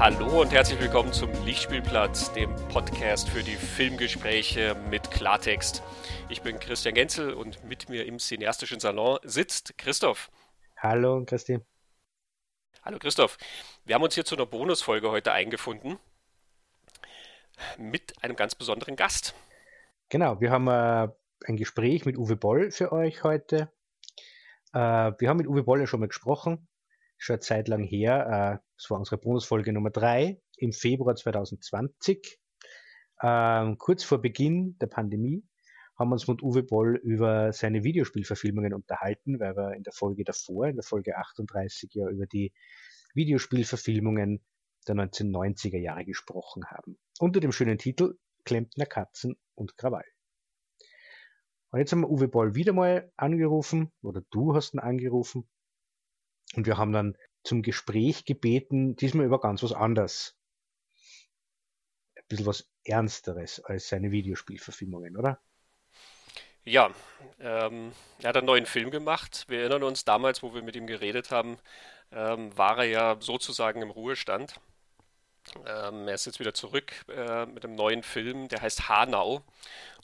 Hallo und herzlich willkommen zum Lichtspielplatz, dem Podcast für die Filmgespräche mit Klartext. Ich bin Christian Genzel und mit mir im cineastischen Salon sitzt Christoph. Hallo Christi. Hallo Christoph. Wir haben uns hier zu einer Bonusfolge heute eingefunden mit einem ganz besonderen Gast. Genau, wir haben äh, ein Gespräch mit Uwe Boll für euch heute. Äh, wir haben mit Uwe Boll ja schon mal gesprochen, schon eine Zeit lang her. Äh, das war unsere Bonusfolge Nummer 3 im Februar 2020. Ähm, kurz vor Beginn der Pandemie haben wir uns mit Uwe Boll über seine Videospielverfilmungen unterhalten, weil wir in der Folge davor, in der Folge 38, ja über die Videospielverfilmungen der 1990er Jahre gesprochen haben. Unter dem schönen Titel Klempner Katzen und Krawall. Und jetzt haben wir Uwe Boll wieder mal angerufen, oder du hast ihn angerufen, und wir haben dann zum Gespräch gebeten, diesmal über ganz was anderes. Ein bisschen was Ernsteres als seine Videospielverfilmungen, oder? Ja, ähm, er hat einen neuen Film gemacht. Wir erinnern uns damals, wo wir mit ihm geredet haben, ähm, war er ja sozusagen im Ruhestand. Ähm, er ist jetzt wieder zurück äh, mit einem neuen Film, der heißt Hanau.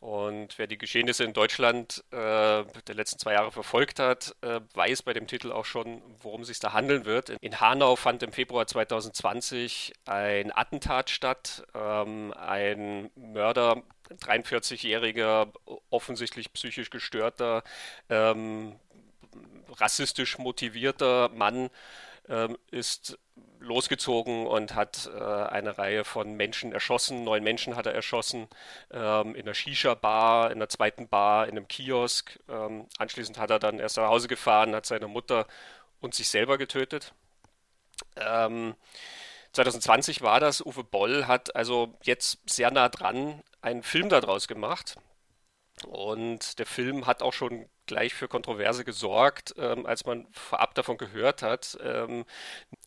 Und wer die Geschehnisse in Deutschland äh, der letzten zwei Jahre verfolgt hat, äh, weiß bei dem Titel auch schon, worum es sich da handeln wird. In Hanau fand im Februar 2020 ein Attentat statt. Ähm, ein Mörder, 43-jähriger, offensichtlich psychisch gestörter, ähm, rassistisch motivierter Mann ähm, ist losgezogen und hat äh, eine Reihe von Menschen erschossen. Neun Menschen hat er erschossen ähm, in einer Shisha-Bar, in einer zweiten Bar, in einem Kiosk. Ähm, anschließend hat er dann erst nach Hause gefahren, hat seine Mutter und sich selber getötet. Ähm, 2020 war das. Uwe Boll hat also jetzt sehr nah dran einen Film daraus gemacht. Und der Film hat auch schon gleich für Kontroverse gesorgt, ähm, als man vorab davon gehört hat. Ähm,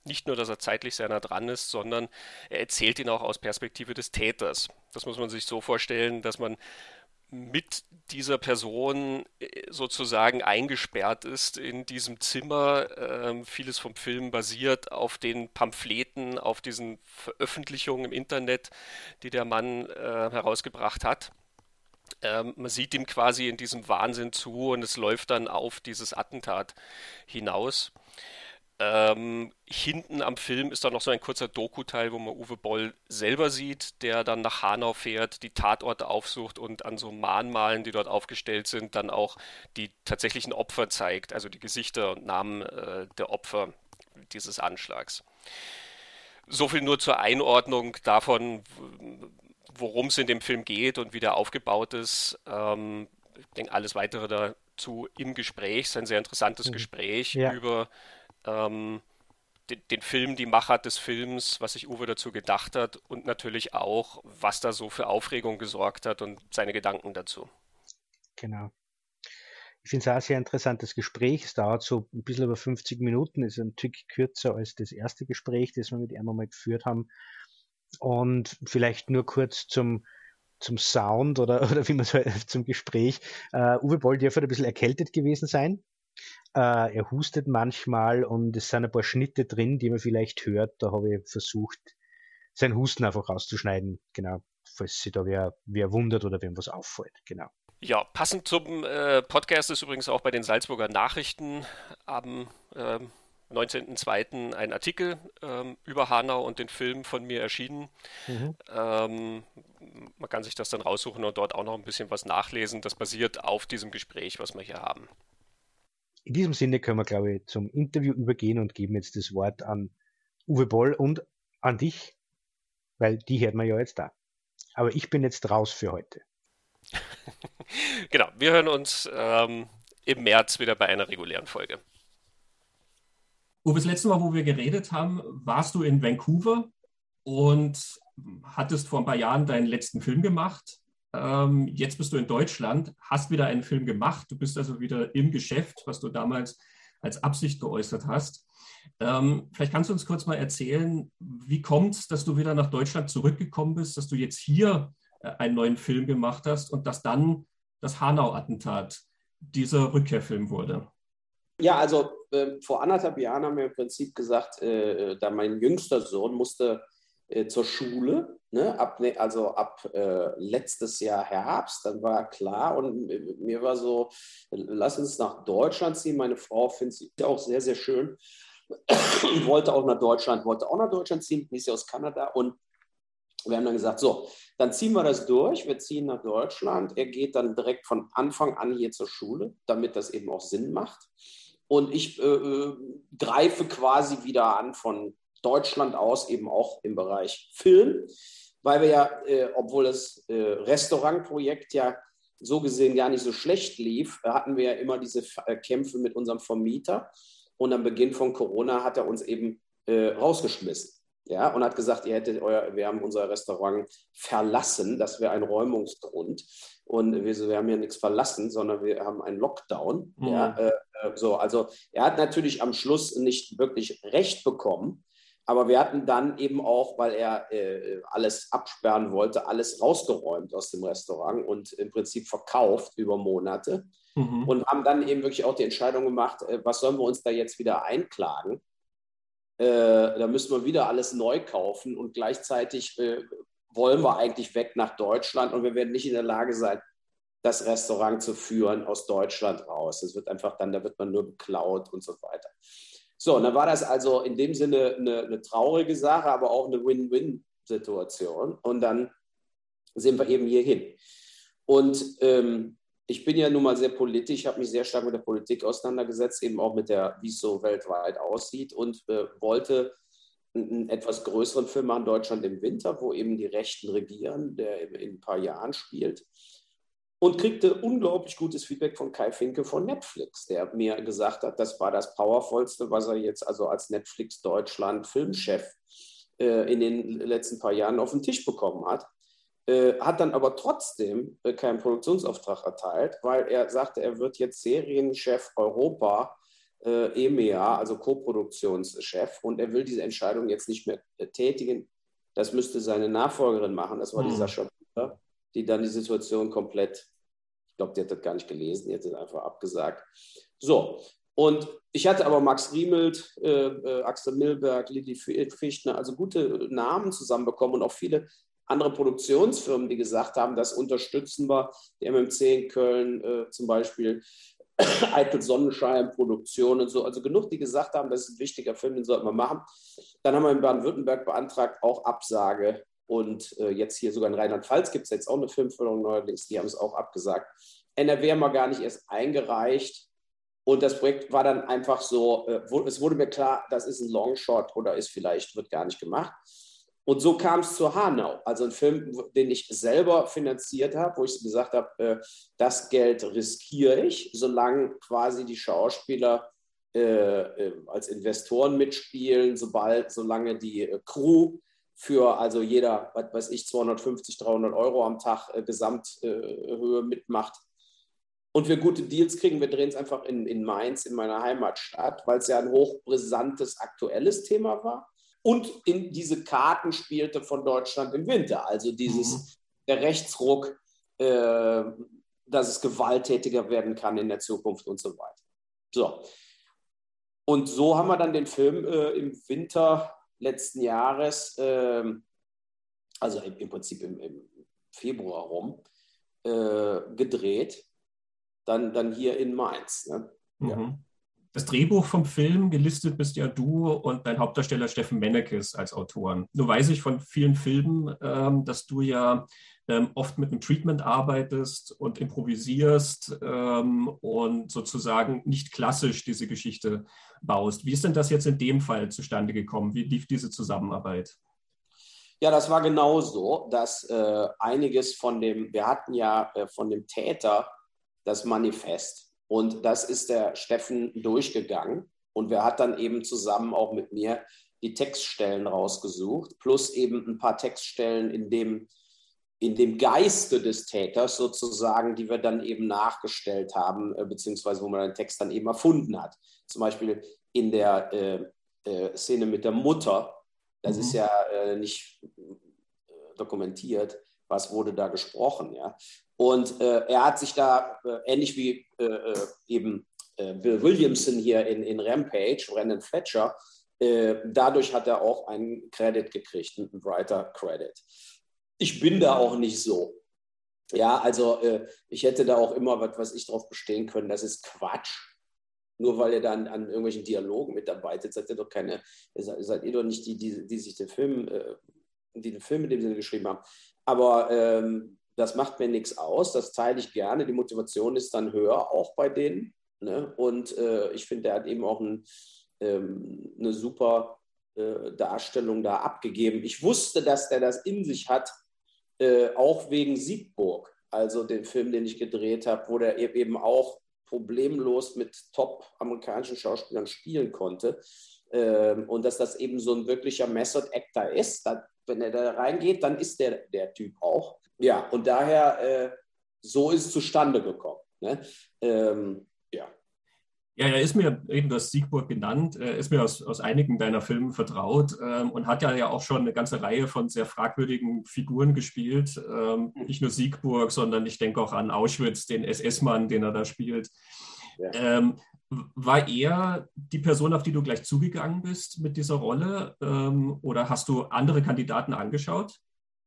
nicht nur, dass er zeitlich sehr nah dran ist, sondern er erzählt ihn auch aus Perspektive des Täters. Das muss man sich so vorstellen, dass man mit dieser Person äh, sozusagen eingesperrt ist in diesem Zimmer. Ähm, vieles vom Film basiert auf den Pamphleten, auf diesen Veröffentlichungen im Internet, die der Mann äh, herausgebracht hat. Ähm, man sieht ihm quasi in diesem Wahnsinn zu und es läuft dann auf dieses Attentat hinaus. Ähm, hinten am Film ist dann noch so ein kurzer Doku-Teil, wo man Uwe Boll selber sieht, der dann nach Hanau fährt, die Tatorte aufsucht und an so Mahnmalen, die dort aufgestellt sind, dann auch die tatsächlichen Opfer zeigt, also die Gesichter und Namen äh, der Opfer dieses Anschlags. So viel nur zur Einordnung davon, worum es in dem Film geht und wie der aufgebaut ist. Ähm, ich denke, alles weitere dazu im Gespräch. Es ist ein sehr interessantes mhm. Gespräch ja. über ähm, den, den, Film, die Machart des Films, was sich Uwe dazu gedacht hat und natürlich auch, was da so für Aufregung gesorgt hat und seine Gedanken dazu. Genau. Ich finde es auch ein sehr interessantes Gespräch. Es dauert so ein bisschen über 50 Minuten, ist ein Tick kürzer als das erste Gespräch, das wir mit ihm einmal geführt haben. Und vielleicht nur kurz zum, zum Sound oder, oder wie man so zum Gespräch. Uh, Uwe Boll dürfte ein bisschen erkältet gewesen sein. Uh, er hustet manchmal und es sind ein paar Schnitte drin, die man vielleicht hört. Da habe ich versucht, seinen Husten einfach rauszuschneiden. Genau, falls sich da wer, wer wundert oder wem was auffällt. Genau. Ja, passend zum äh, Podcast ist übrigens auch bei den Salzburger Nachrichten am ähm, 19.02. ein Artikel ähm, über Hanau und den Film von mir erschienen. Mhm. Ähm, man kann sich das dann raussuchen und dort auch noch ein bisschen was nachlesen. Das basiert auf diesem Gespräch, was wir hier haben. In diesem Sinne können wir, glaube ich, zum Interview übergehen und geben jetzt das Wort an Uwe Boll und an dich, weil die hört man ja jetzt da. Aber ich bin jetzt raus für heute. genau, wir hören uns ähm, im März wieder bei einer regulären Folge. Uwe, das letzte Mal, wo wir geredet haben, warst du in Vancouver und hattest vor ein paar Jahren deinen letzten Film gemacht. Ähm, jetzt bist du in Deutschland, hast wieder einen Film gemacht. Du bist also wieder im Geschäft, was du damals als Absicht geäußert hast. Ähm, vielleicht kannst du uns kurz mal erzählen, wie kommt es, dass du wieder nach Deutschland zurückgekommen bist, dass du jetzt hier äh, einen neuen Film gemacht hast und dass dann das Hanau-Attentat dieser Rückkehrfilm wurde? Ja, also äh, vor anderthalb Jahren haben wir im Prinzip gesagt, äh, da mein jüngster Sohn musste äh, zur Schule. Ne? Ab, ne, also ab äh, letztes Jahr Herbst, dann war klar und mir war so, lass uns nach Deutschland ziehen. Meine Frau findet sie auch sehr, sehr schön. wollte auch nach Deutschland, wollte auch nach Deutschland ziehen, ist ja aus Kanada und wir haben dann gesagt, so, dann ziehen wir das durch, wir ziehen nach Deutschland. Er geht dann direkt von Anfang an hier zur Schule, damit das eben auch Sinn macht. Und ich äh, äh greife quasi wieder an von Deutschland aus, eben auch im Bereich Film, weil wir ja, äh, obwohl das äh, Restaurantprojekt ja so gesehen gar nicht so schlecht lief, hatten wir ja immer diese äh, Kämpfe mit unserem Vermieter. Und am Beginn von Corona hat er uns eben äh, rausgeschmissen. Ja, und hat gesagt, ihr hättet euer, wir haben unser Restaurant verlassen, das wäre ein Räumungsgrund. Und wir, wir haben ja nichts verlassen, sondern wir haben einen Lockdown. Mhm. Ja, äh, äh, so, also er hat natürlich am Schluss nicht wirklich recht bekommen, aber wir hatten dann eben auch, weil er äh, alles absperren wollte, alles rausgeräumt aus dem Restaurant und im Prinzip verkauft über Monate. Mhm. Und haben dann eben wirklich auch die Entscheidung gemacht, äh, was sollen wir uns da jetzt wieder einklagen? Äh, da müssen wir wieder alles neu kaufen und gleichzeitig äh, wollen wir eigentlich weg nach Deutschland und wir werden nicht in der Lage sein, das Restaurant zu führen aus Deutschland raus. Das wird einfach dann, da wird man nur beklaut und so weiter. So, und dann war das also in dem Sinne eine, eine traurige Sache, aber auch eine Win-Win-Situation. Und dann sind wir eben hierhin. Und ähm, ich bin ja nun mal sehr politisch, habe mich sehr stark mit der Politik auseinandergesetzt, eben auch mit der, wie es so weltweit aussieht und äh, wollte einen etwas größeren Film machen, Deutschland im Winter, wo eben die Rechten regieren, der in ein paar Jahren spielt und kriegte unglaublich gutes Feedback von Kai Finke von Netflix, der mir gesagt hat, das war das Powervollste, was er jetzt also als Netflix Deutschland Filmchef äh, in den letzten paar Jahren auf den Tisch bekommen hat. Äh, hat dann aber trotzdem äh, keinen Produktionsauftrag erteilt, weil er sagte, er wird jetzt Serienchef Europa äh, EMEA, also Co-Produktionschef, und er will diese Entscheidung jetzt nicht mehr äh, tätigen. Das müsste seine Nachfolgerin machen. Das war mhm. die Sascha Bücher die dann die Situation komplett, ich glaube, die hat das gar nicht gelesen, die hat das einfach abgesagt. So, und ich hatte aber Max Riemelt, äh, äh, Axel Milberg, Lili Fichtner, also gute Namen zusammenbekommen und auch viele andere Produktionsfirmen, die gesagt haben, das unterstützen wir. Die MMC in Köln äh, zum Beispiel, Eitel Sonnenschein, Produktion und so. Also genug, die gesagt haben, das ist ein wichtiger Film, den sollten wir machen. Dann haben wir in Baden-Württemberg beantragt, auch Absage und äh, jetzt hier sogar in Rheinland-Pfalz gibt es jetzt auch eine Filmförderung neuerdings, die haben es auch abgesagt. NRW haben wir gar nicht erst eingereicht. Und das Projekt war dann einfach so, äh, es wurde mir klar, das ist ein Longshot oder ist vielleicht, wird gar nicht gemacht. Und so kam es zu Hanau, also ein Film, den ich selber finanziert habe, wo ich gesagt habe, äh, das Geld riskiere ich, solange quasi die Schauspieler äh, äh als Investoren mitspielen, sobald, solange die äh, Crew für also jeder, was weiß ich, 250, 300 Euro am Tag äh, Gesamthöhe mitmacht. Und wir gute Deals kriegen, wir drehen es einfach in, in Mainz, in meiner Heimatstadt, weil es ja ein hochbrisantes, aktuelles Thema war. Und in diese Karten spielte von Deutschland im Winter. Also dieses, mhm. der Rechtsruck, äh, dass es gewalttätiger werden kann in der Zukunft und so weiter. So. Und so haben wir dann den Film äh, im Winter letzten Jahres, ähm, also im, im Prinzip im, im, Februar rum, äh, gedreht. Dann, dann hier in Mainz. Ne? Mhm. Ja. Das Drehbuch vom Film gelistet bist ja du und dein Hauptdarsteller Steffen Mennekes als Autoren. Nur weiß ich von vielen Filmen, ähm, dass du ja ähm, oft mit einem Treatment arbeitest und improvisierst ähm, und sozusagen nicht klassisch diese Geschichte baust. Wie ist denn das jetzt in dem Fall zustande gekommen? Wie lief diese Zusammenarbeit? Ja, das war genauso, dass äh, einiges von dem, wir hatten ja äh, von dem Täter das Manifest und das ist der Steffen durchgegangen und wer hat dann eben zusammen auch mit mir die Textstellen rausgesucht, plus eben ein paar Textstellen, in dem in dem Geiste des Täters sozusagen, die wir dann eben nachgestellt haben, äh, beziehungsweise wo man den Text dann eben erfunden hat. Zum Beispiel in der äh, äh, Szene mit der Mutter, das mhm. ist ja äh, nicht äh, dokumentiert, was wurde da gesprochen. Ja? Und äh, er hat sich da, ähnlich wie eben Bill Williamson hier in, in Rampage, Brandon Fletcher, Äh, dadurch hat er auch einen Credit gekriegt, einen Writer Credit. Ich bin da auch nicht so. Ja, also äh, ich hätte da auch immer was, was ich drauf bestehen können. Das ist Quatsch. Nur weil ihr dann an irgendwelchen Dialogen mitarbeitet, seid ihr doch keine, seid, ihr doch nicht die, die, die sich den Film, äh, die den Film in dem Sinne geschrieben haben. Aber ähm, das macht mir nichts aus, das teile ich gerne. Die Motivation ist dann höher, auch bei denen. Ne? Und äh, ich finde, er hat eben auch ein, ähm, eine super äh, Darstellung da abgegeben. Ich wusste, dass er das in sich hat, äh, auch wegen Siegburg, also den Film, den ich gedreht habe, wo der eben auch problemlos mit top amerikanischen Schauspielern spielen konnte. Ähm, und dass das eben so ein wirklicher Method Actor ist. Da, wenn er da reingeht, dann ist der der Typ auch. Ja, und daher, äh, so ist es zustande gekommen. Ne? Ähm, ja. Ja, er ist mir eben das Siegburg genannt, er ist mir aus, aus einigen deiner Filme vertraut ähm, und hat ja, ja auch schon eine ganze Reihe von sehr fragwürdigen Figuren gespielt. Ähm, mhm. nicht nur Siegburg, sondern ich denke auch an Auschwitz, den SS-Mann, den er da spielt. Ja. Ähm, war er die Person, auf die du gleich zugegangen bist mit dieser Rolle ähm, oder hast du andere Kandidaten angeschaut?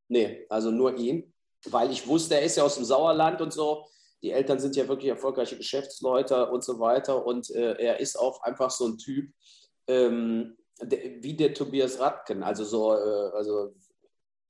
Nee, also nur ihn, weil ich wusste, er ist ja aus dem Sauerland und so die Eltern sind ja wirklich erfolgreiche Geschäftsleute und so weiter. Und äh, er ist auch einfach so ein Typ ähm, der, wie der Tobias Radken. Also so, äh, also,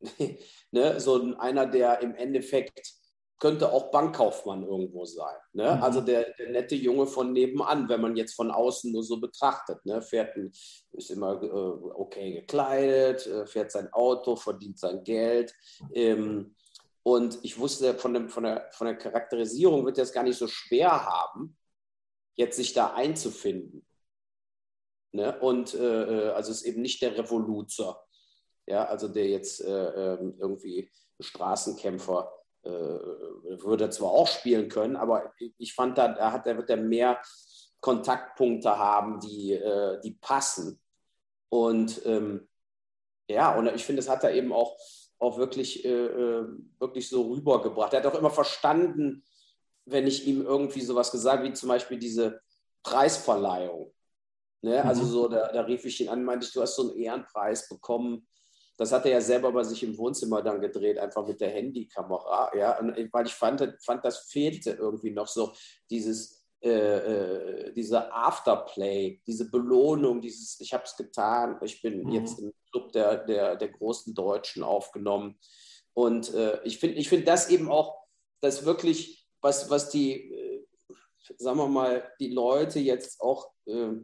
ne, so einer, der im Endeffekt könnte auch Bankkaufmann irgendwo sein. Ne? Mhm. Also der, der, nette Junge von nebenan, wenn man jetzt von außen nur so betrachtet. Ne? Fährt ein, ist immer äh, okay gekleidet, äh, fährt sein Auto, verdient sein Geld. Ähm, und ich wusste, von, dem, von, der, von der Charakterisierung wird er es gar nicht so schwer haben, jetzt sich da einzufinden. Ne? Und äh, äh also ist eben nicht der Revoluzer, ja, also der jetzt äh, ähm, irgendwie Straßenkämpfer äh, würde zwar auch spielen können, aber ich fand, da, da, hat, da wird er mehr Kontaktpunkte haben, die, äh, die passen. Und ähm, ja, und ich finde, das hat er eben auch auch wirklich, äh, äh, wirklich so rübergebracht. Er hat auch immer verstanden, wenn ich ihm irgendwie sowas gesagt wie zum Beispiel diese Preisverleihung. Ne? Also mhm. so, da, da, rief ich ihn an, meinte ich, du hast so einen Ehrenpreis bekommen. Das hat er ja selber bei sich im Wohnzimmer dann gedreht, einfach mit der Handykamera. Ja? Und, weil ich fand, fand, das fehlte irgendwie noch so, dieses, äh, äh, dieser Afterplay, diese Belohnung, dieses Ich habe es getan, ich bin mhm. jetzt im Club der, der, der großen Deutschen aufgenommen. Und äh, ich finde ich find das eben auch, das wirklich, was, was die, äh, sagen wir mal, die Leute jetzt auch äh,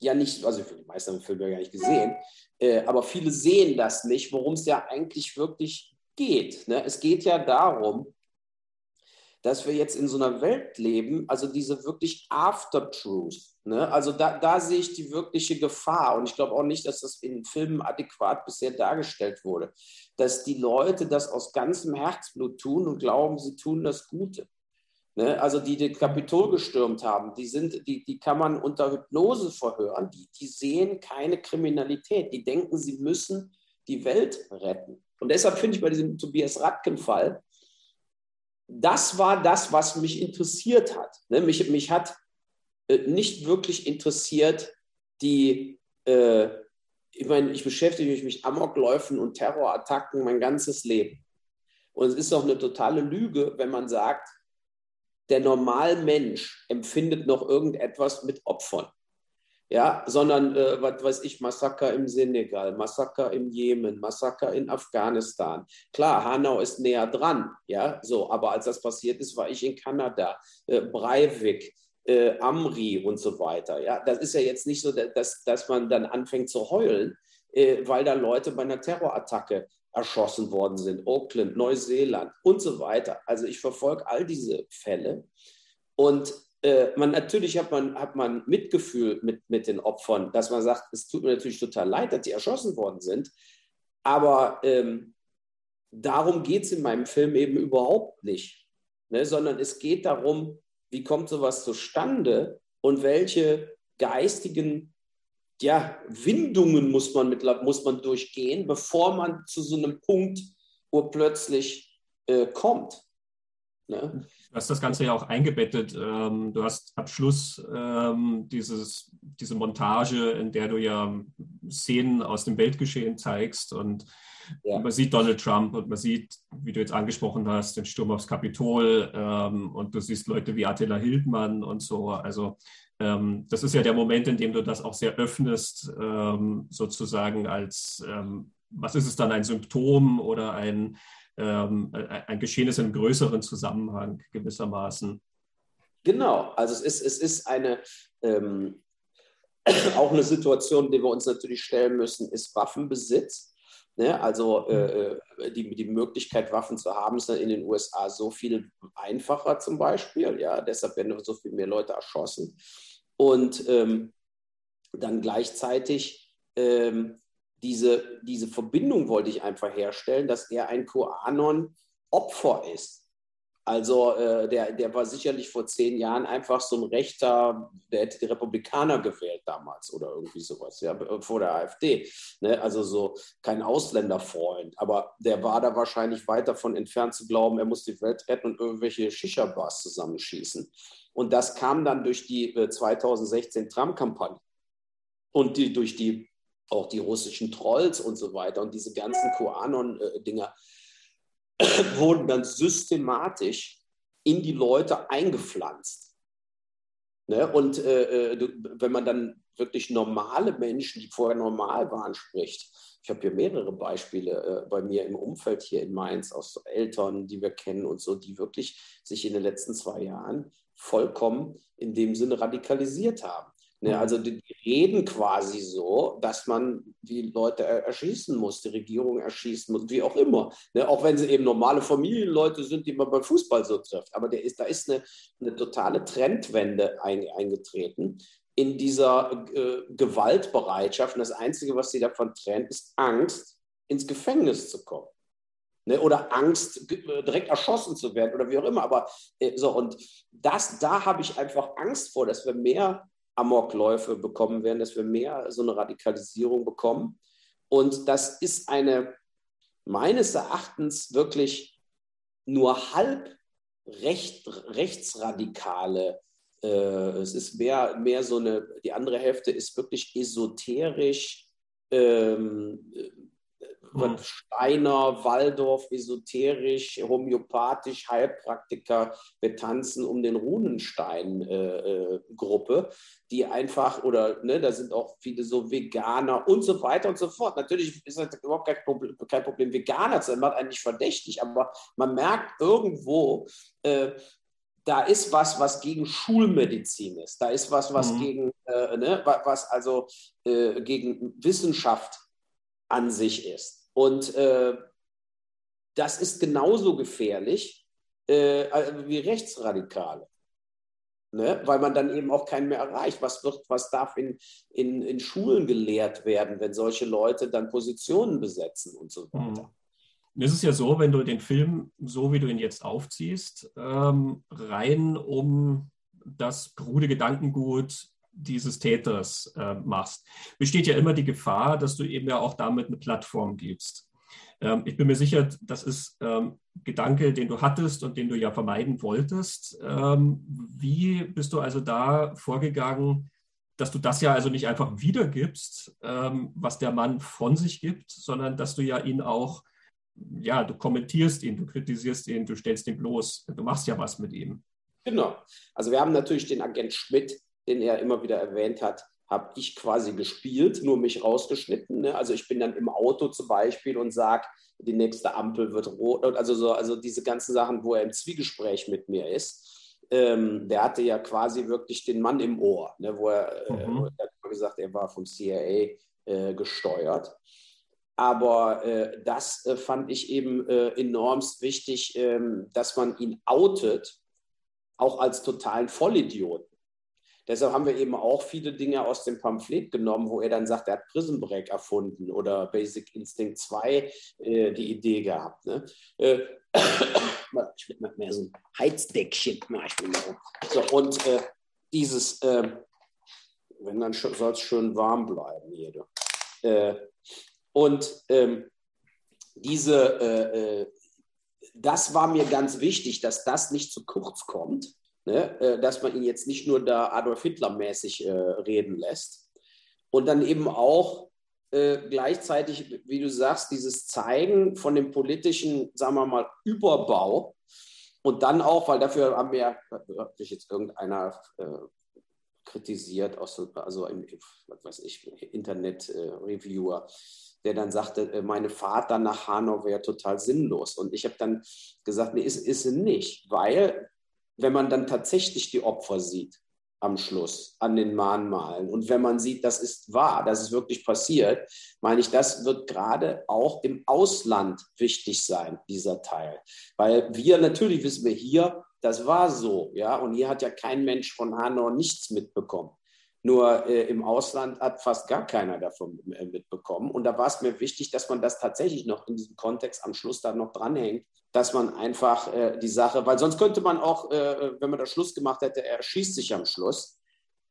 ja nicht, also für die meisten Filme ja nicht gesehen, äh, aber viele sehen das nicht, worum es ja eigentlich wirklich geht. Ne? Es geht ja darum, dass wir jetzt in so einer Welt leben, also diese wirklich After-Truth. Ne? Also da, da sehe ich die wirkliche Gefahr und ich glaube auch nicht, dass das in Filmen adäquat bisher dargestellt wurde, dass die Leute das aus ganzem Herzblut tun und glauben, sie tun das Gute. Ne? Also die den Kapitol gestürmt haben, die, sind, die, die kann man unter Hypnose verhören, die, die sehen keine Kriminalität, die denken, sie müssen die Welt retten. Und deshalb finde ich bei diesem Tobias Radken-Fall, das war das, was mich interessiert hat. Ne? Mich, mich hat äh, nicht wirklich interessiert, die, äh, ich meine, ich beschäftige mich mit Amokläufen und Terrorattacken mein ganzes Leben. Und es ist doch eine totale Lüge, wenn man sagt, der Normalmensch empfindet noch irgendetwas mit Opfern ja, sondern, äh, was weiß ich, Massaker im Senegal, Massaker im Jemen, Massaker in Afghanistan. Klar, Hanau ist näher dran, ja, so, aber als das passiert ist, war ich in Kanada, äh, Breivik, äh, Amri und so weiter. Ja, das ist ja jetzt nicht so, dass, dass man dann anfängt zu heulen, äh, weil da Leute bei einer Terrorattacke erschossen worden sind, Auckland, Neuseeland und so weiter. Also ich verfolge all diese Fälle und äh, man natürlich hat man, hat man Mitgefühl mit, mit den Opfern, dass man sagt, es tut mir natürlich total leid, dass die erschossen worden sind. Aber ähm, darum geht es in meinem Film eben überhaupt nicht, ne? sondern es geht darum, wie kommt sowas zustande und welche geistigen ja, Windungen muss man, mit, muss man durchgehen, bevor man zu so einem Punkt urplötzlich äh, kommt. Ne? Du hast das Ganze ja auch eingebettet. Ähm, du hast am Schluss ähm, dieses, diese Montage, in der du ja Szenen aus dem Weltgeschehen zeigst und ja. man sieht Donald Trump und man sieht, wie du jetzt angesprochen hast, den Sturm aufs Kapitol ähm, und du siehst Leute wie Attila Hildmann und so. Also das ist ja der Moment, in dem du das auch sehr öffnest, sozusagen als, was ist es dann, ein Symptom oder ein, ähm, ein Geschehen ist im größeren Zusammenhang gewissermaßen. Genau, also es ist, es ist eine, ähm, auch eine Situation, die wir uns natürlich stellen müssen, ist Waffenbesitz. Ne? Also äh, äh, die, die Möglichkeit, Waffen zu haben, ist in den USA so viel einfacher zum Beispiel. Ja? Deshalb werden so viel mehr Leute erschossen. Und ähm, dann gleichzeitig ähm, diese, diese Verbindung wollte ich einfach herstellen, dass er ein QAnon-Opfer ist. Also äh, der, der war sicherlich vor zehn Jahren einfach so ein Rechter, der hätte die Republikaner gewählt damals oder irgendwie sowas, ja, vor der AfD. Ne? Also so kein Ausländerfreund. Aber der war da wahrscheinlich weit davon entfernt zu glauben, er muss die Welt retten und irgendwelche Shisha-Bars zusammenschießen. Und das kam dann durch die äh, 2016 Trump-Kampagne und die, durch die auch die russischen Trolls und so weiter und diese ganzen QAnon-Dinger wurden dann systematisch in die Leute eingepflanzt. Ne? Und äh, äh wenn man dann wirklich normale Menschen, die vorher normal waren, spricht, ich habe hier mehrere Beispiele äh, bei mir im Umfeld hier in Mainz aus Eltern, die wir kennen und so, die wirklich sich in den letzten zwei Jahren vollkommen in dem Sinne radikalisiert haben. Ne, mhm. also die, reden quasi so, dass man die Leute erschießen muss, die Regierung erschießen muss, wie auch immer. Ne, auch wenn sie eben normale Familienleute sind, die man beim Fußball so trifft. Aber der ist, da ist eine, eine totale Trendwende ein, eingetreten in dieser äh, Gewaltbereitschaft. Und das Einzige, was sie davon trennt, ist Angst, ins Gefängnis zu kommen. Ne, oder Angst, äh, direkt erschossen zu werden oder wie auch immer. Aber äh, so, und das, da habe ich einfach Angst vor, dass wir mehr Amokläufe bekommen werden, dass wir mehr so eine Radikalisierung bekommen. Und das ist eine meines Erachtens wirklich nur halb recht, rechtsradikale. Äh, es ist mehr, mehr so eine, die andere Hälfte ist wirklich esoterisch, ähm, wird Steiner, Waldorf, esoterisch, homöopathisch, Heilpraktiker, wir tanzen um den Runenstein-Gruppe, äh, äh, die einfach, oder ne, da sind auch viele so Veganer und so weiter und so fort. Natürlich ist das überhaupt kein Problem, kein Problem Veganer zu sein, macht eigentlich verdächtig, aber man merkt irgendwo, äh, da ist was, was gegen Schulmedizin ist. Da ist was, was mhm. gegen, äh, ne, was also äh, gegen Wissenschaft an sich ist. Und äh, das ist genauso gefährlich äh, wie Rechtsradikale. Ne? Weil man dann eben auch keinen mehr erreicht. Was, wird, was darf in, in, in Schulen gelehrt werden, wenn solche Leute dann Positionen besetzen und so weiter? Mhm. Es ist ja so, wenn du den Film, so wie du ihn jetzt aufziehst, ähm, rein um das krude Gedankengut dieses Täters äh, machst, besteht ja immer die Gefahr, dass du eben ja auch damit eine Plattform gibst. Ähm, ich bin mir sicher, das ist ähm, Gedanke, den du hattest und den du ja vermeiden wolltest. Ähm, wie bist du also da vorgegangen, dass du das ja also nicht einfach wiedergibst, ähm, was der Mann von sich gibt, sondern dass du ja ihn auch, ja, du kommentierst ihn, du kritisierst ihn, du stellst ihn bloß, du machst ja was mit ihm. Genau. Also wir haben natürlich den Agent Schmidt, den er immer wieder erwähnt hat, habe ich quasi gespielt, nur mich rausgeschnitten. Ne? Also ich bin dann im Auto zum Beispiel und sage, die nächste Ampel wird rot. Also, so, also diese ganzen Sachen, wo er im Zwiegespräch mit mir ist. Ähm, der hatte ja quasi wirklich den Mann im Ohr, ne? wo er, äh, mhm. äh, er hat gesagt, er war vom CIA äh, gesteuert. Aber äh, das äh, fand ich eben äh, enormst wichtig, ähm, dass man ihn outet, auch als totalen Vollidioten. Deshalb haben wir eben auch viele Dinge aus dem Pamphlet genommen, wo er dann sagt, er hat Prison Break erfunden oder Basic Instinct 2 äh, die Idee gehabt. Ne? Äh, ich will mal mehr so ein Heizdeckchen mache ich mal. So, und äh, dieses, ähm, wenn dann soll es schön warm bleiben hier. Äh, und ähm, diese, äh, äh, das war mir ganz wichtig, dass das nicht zu kurz kommt, ne? Äh, dass man ihn jetzt nicht nur da Adolf Hitler-mäßig äh, reden lässt. Und dann eben auch äh, gleichzeitig, wie du sagst, dieses Zeigen von dem politischen, sagen wir mal, Überbau. Und dann auch, weil dafür haben wir, hat sich jetzt irgendeiner äh, kritisiert, also im, was weiß ich, Internet-Reviewer, äh, der dann sagte, äh, meine Fahrt dann nach Hanau wäre total sinnlos. Und ich habe dann gesagt, nee, ist, ist sie nicht, weil wenn man dann tatsächlich die Opfer sieht am Schluss an den Mahnmalen und wenn man sieht, das ist wahr, das ist wirklich passiert, meine ich, das wird gerade auch im Ausland wichtig sein, dieser Teil. Weil wir natürlich wissen wir hier, das war so, ja, und hier hat ja kein Mensch von Hanau nichts mitbekommen. Nur äh, im Ausland hat fast gar keiner davon äh, mitbekommen. Und da war es mir wichtig, dass man das tatsächlich noch in diesem Kontext am Schluss dann noch dranhängt, dass man einfach äh, die Sache, weil sonst könnte man auch, äh, wenn man da Schluss gemacht hätte, er schießt sich am Schluss,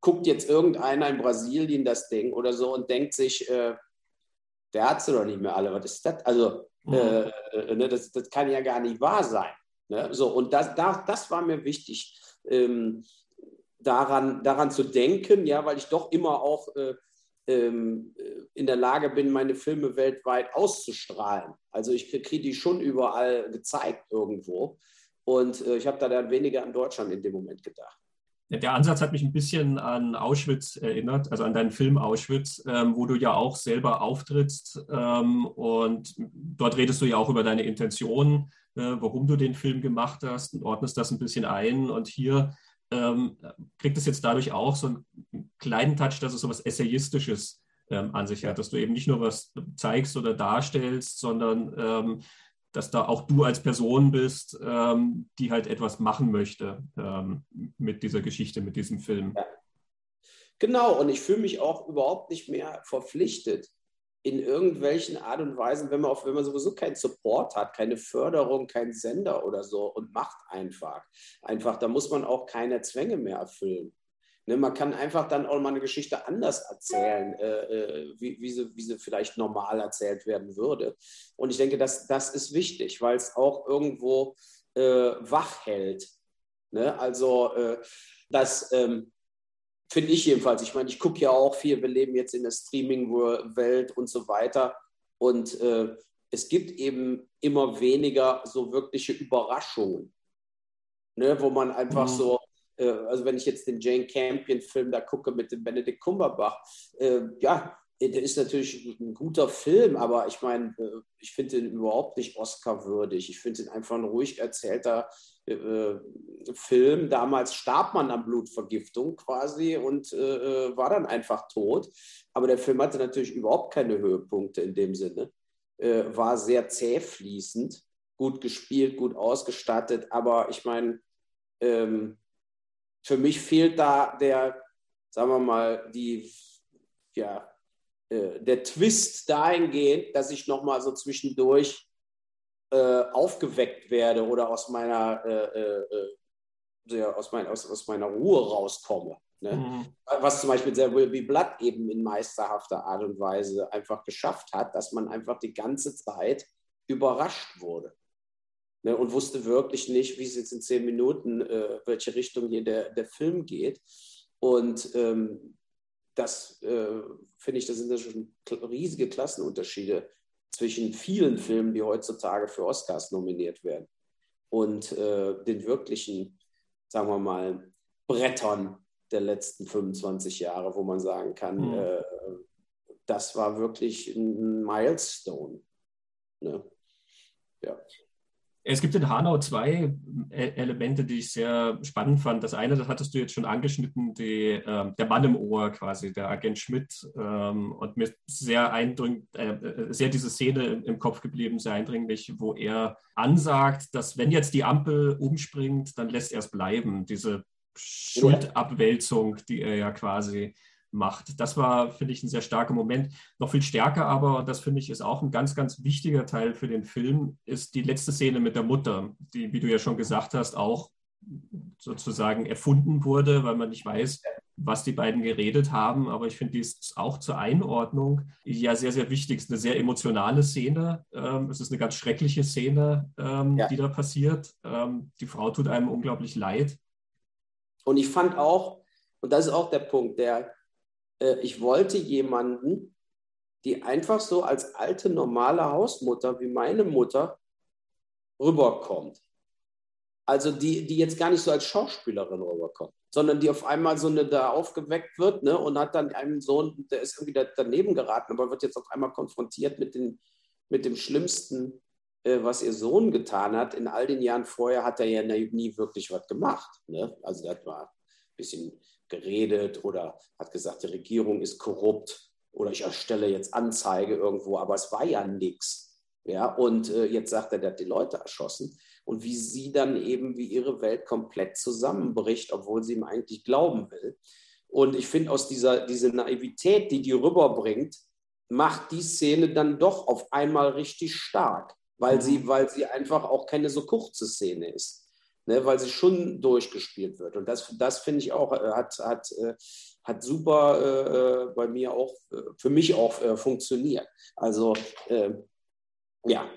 guckt jetzt irgendeiner in Brasilien das Ding oder so und denkt sich, äh, der hat sie doch nicht mehr alle, was ist das? Also, mhm. Äh, ne, das, das kann ja gar nicht wahr sein. Ne? So, und das, das, das war mir wichtig. Ähm, daran, daran zu denken, ja, weil ich doch immer auch äh, ähm, in der Lage bin, meine Filme weltweit auszustrahlen. Also ich kriege die schon überall gezeigt irgendwo. Und äh, ich habe da dann weniger an Deutschland in dem Moment gedacht. Der Ansatz hat mich ein bisschen an Auschwitz erinnert, also an deinen Film Auschwitz, ähm, wo du ja auch selber auftrittst. Ähm, und dort redest du ja auch über deine Intentionen, äh, warum du den Film gemacht hast und ordnest das ein bisschen ein. Und hier ähm, kriegt es jetzt dadurch auch so einen kleinen Touch, dass es so was Essayistisches ähm, an sich hat, dass du eben nicht nur was zeigst oder darstellst, sondern ähm, dass da auch du als Person bist, ähm, die halt etwas machen möchte ähm, mit dieser Geschichte, mit diesem Film. Genau, und ich fühle mich auch überhaupt nicht mehr verpflichtet, in irgendwelchen Art und Weisen, wenn man, auf, wenn man sowieso keinen Support hat, keine Förderung, keinen Sender oder so und macht einfach. Einfach, da muss man auch keine Zwänge mehr erfüllen. Ne, man kann einfach dann auch mal eine Geschichte anders erzählen, äh, äh, wie, wie, sie, wie sie vielleicht normal erzählt werden würde. Und ich denke, das, das ist wichtig, weil es auch irgendwo äh, wach hält. Ne? Also, äh, dass ähm, Finde ich jedenfalls. Ich meine, ich gucke ja auch viel, wir leben jetzt in der Streaming-Welt und so weiter. Und äh, es gibt eben immer weniger so wirkliche Überraschungen, ne, wo man einfach mhm. so, äh, also wenn ich jetzt den Jane Campion-Film da gucke mit dem Benedict Cumberbatch, äh, ja, der ist natürlich ein guter Film, aber ich meine, äh, ich finde ihn überhaupt nicht Oscar-würdig. Ich finde ihn einfach ein ruhig erzählter äh, Film. Damals starb man an Blutvergiftung quasi und äh, äh, war dann einfach tot. Aber der Film hatte natürlich überhaupt keine Höhepunkte in dem Sinne. Äh, war sehr zähfließend, gut gespielt, gut ausgestattet. Aber ich meine, ähm, für mich fehlt da der, sagen wir mal, die, ja, äh, der Twist dahingehend, dass ich nochmal so zwischendurch äh, aufgeweckt werde oder aus meiner, äh, äh, aus, mein, aus, aus meiner Ruhe rauskomme. Ne? Mhm. Was zum Beispiel sehr Will Be Blood eben in meisterhafter Art und Weise einfach geschafft hat, dass man einfach die ganze Zeit überrascht wurde. Ne? Und wusste wirklich nicht, wie es jetzt in zehn Minuten, äh, welche Richtung hier der, der Film geht. Und ähm, das äh, finde ich, das sind ja schon riesige Klassenunterschiede zwischen vielen Filmen, die heutzutage für Oscars nominiert werden und äh, den wirklichen, sagen wir mal, Brettern der letzten 25 Jahre, wo man sagen kann, mhm. äh, das war wirklich ein Milestone. Ne? Ja. Es gibt in Hanau zwei äh, Elemente, die ich sehr spannend fand. Das eine, das hattest du jetzt schon angeschnitten, die, äh, der Mann im Ohr quasi, der Agent Schmidt. Ähm, und mir ist sehr eindringlich, äh, äh, sehr diese Szene im, im, Kopf geblieben, sehr eindringlich, wo er ansagt, dass wenn jetzt die Ampel umspringt, dann lässt er es bleiben. Diese Schuldabwälzung, die er ja quasi macht. Das war, finde ich, ein sehr starker Moment. Noch viel stärker aber, und das finde ich ist auch ein ganz, ganz wichtiger Teil für den Film, ist die letzte Szene mit der Mutter, die, wie du ja schon gesagt hast, auch sozusagen erfunden wurde, weil man nicht weiß, was die beiden geredet haben, aber ich finde, die ist auch zur Einordnung ja sehr, sehr wichtig. Es ist eine sehr emotionale Szene. Ähm, es ist eine ganz schreckliche Szene, ähm, ja. die da passiert. Ähm, die Frau tut einem unglaublich leid. Und ich fand auch, und das ist auch der Punkt, der, äh, ich wollte jemanden, die einfach so als alte, normale Hausmutter wie meine Mutter rüberkommt. Also die, die jetzt gar nicht so als Schauspielerin rüberkommt, sondern die auf einmal so eine da aufgeweckt wird ne, und hat dann einen Sohn, der ist irgendwie daneben geraten, aber wird jetzt auf einmal konfrontiert mit, den, mit dem Schlimmsten, äh, was ihr Sohn getan hat. In all den Jahren vorher hat er ja nie wirklich was gemacht. Ne? Also hat mal ein bisschen geredet oder hat gesagt, die Regierung ist korrupt oder ich erstelle jetzt Anzeige irgendwo, aber es war ja nichts. Ja, und äh, jetzt sagt er, der hat die Leute erschossen. Und wie sie dann eben, wie ihre Welt komplett zusammenbricht, obwohl sie ihm eigentlich glauben will. Und ich finde, aus dieser diese Naivität, die die rüberbringt, macht die Szene dann doch auf einmal richtig stark, weil, mhm. sie, weil sie einfach auch keine so kurze Szene ist. Ne, weil sie schon durchgespielt wird. Und das, das finde ich auch, äh, hat, hat, äh, hat super äh, äh bei mir auch, für mich auch äh, funktioniert. Also äh, ja.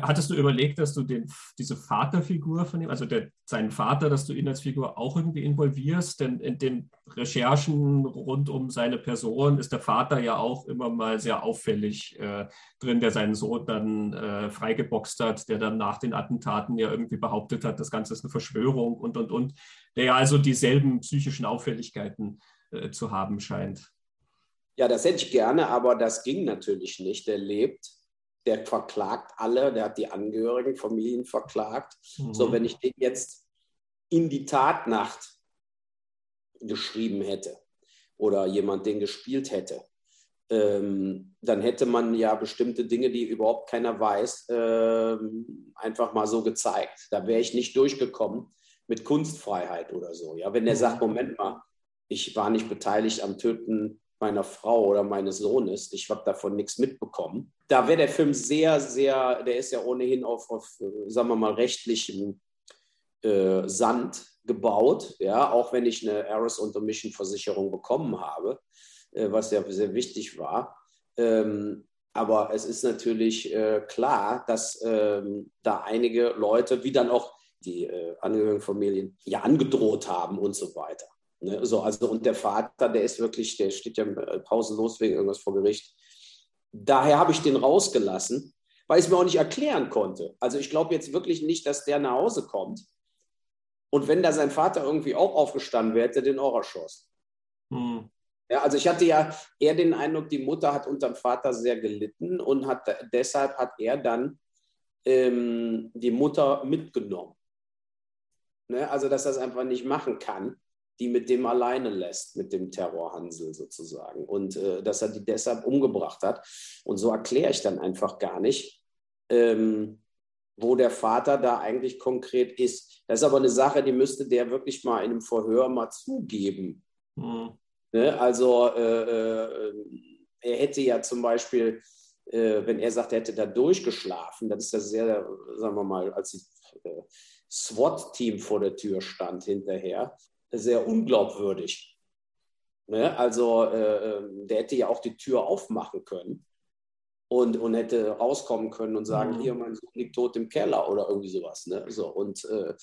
Hattest du überlegt, dass du den, diese Vaterfigur von ihm, also der, seinen Vater, dass du ihn als Figur auch irgendwie involvierst? Denn in den Recherchen rund um seine Person ist der Vater ja auch immer mal sehr auffällig äh, drin, der seinen Sohn dann äh, freigeboxt hat, der dann nach den Attentaten ja irgendwie behauptet hat, das Ganze ist eine Verschwörung und, und, und, der ja also dieselben psychischen Auffälligkeiten äh, zu haben scheint. Ja, das hätte ich gerne, aber das ging natürlich nicht. Der lebt der verklagt alle, der hat die Angehörigen, Familien verklagt. Mhm. So, wenn ich den jetzt in die Tatnacht geschrieben hätte oder jemand den gespielt hätte, ähm, dann hätte man ja bestimmte Dinge, die überhaupt keiner weiß, ähm, einfach mal so gezeigt. Da wäre ich nicht durchgekommen mit Kunstfreiheit oder so. Ja, wenn der mhm. sagt, Moment mal, ich war nicht beteiligt am Töten meiner Frau oder meines Sohnes. Ich habe davon nichts mitbekommen. Da wäre der Film sehr, sehr, der ist ja ohnehin auf, auf sagen wir mal, rechtlichem äh, Sand gebaut, ja, auch wenn ich eine Aris und Omission Versicherung bekommen habe, äh, was ja sehr wichtig war. Ähm, aber es ist natürlich äh, klar, dass ähm, da einige Leute, wie dann auch die äh, Angehörigenfamilien, ja angedroht haben und so weiter. Ne? So, also, und der Vater, der ist wirklich, der steht ja pausenlos wegen irgendwas vor Gericht. Daher habe ich den rausgelassen, weil ich es mir auch nicht erklären konnte. Also ich glaube jetzt wirklich nicht, dass der nach Hause kommt. Und wenn da sein Vater irgendwie auch aufgestanden wäre, hätte er den auch erschossen. Hm. Ja, also ich hatte ja eher den Eindruck, die Mutter hat unter dem Vater sehr gelitten und hat, deshalb hat er dann ähm, die Mutter mitgenommen. Ne? Also dass er es einfach nicht machen kann die mit dem alleine lässt, mit dem Terrorhansel sozusagen. Und äh, dass er die deshalb umgebracht hat. Und so erkläre ich dann einfach gar nicht, ähm, wo der Vater da eigentlich konkret ist. Das ist aber eine Sache, die müsste der wirklich mal in einem Verhör mal zugeben. Mhm. Ne? Also äh, äh, er hätte ja zum Beispiel, äh, wenn er sagt, er hätte da durchgeschlafen, dann ist das sehr, sagen wir mal, als das äh, SWAT-Team vor der Tür stand hinterher, sehr unglaubwürdig. Ne? Also äh, ähm, der hätte ja auch die Tür aufmachen können und, und hätte rauskommen können und sagen, mhm. hier, mein Sohn liegt tot im Keller oder irgendwie sowas. Ne? So, und, äh,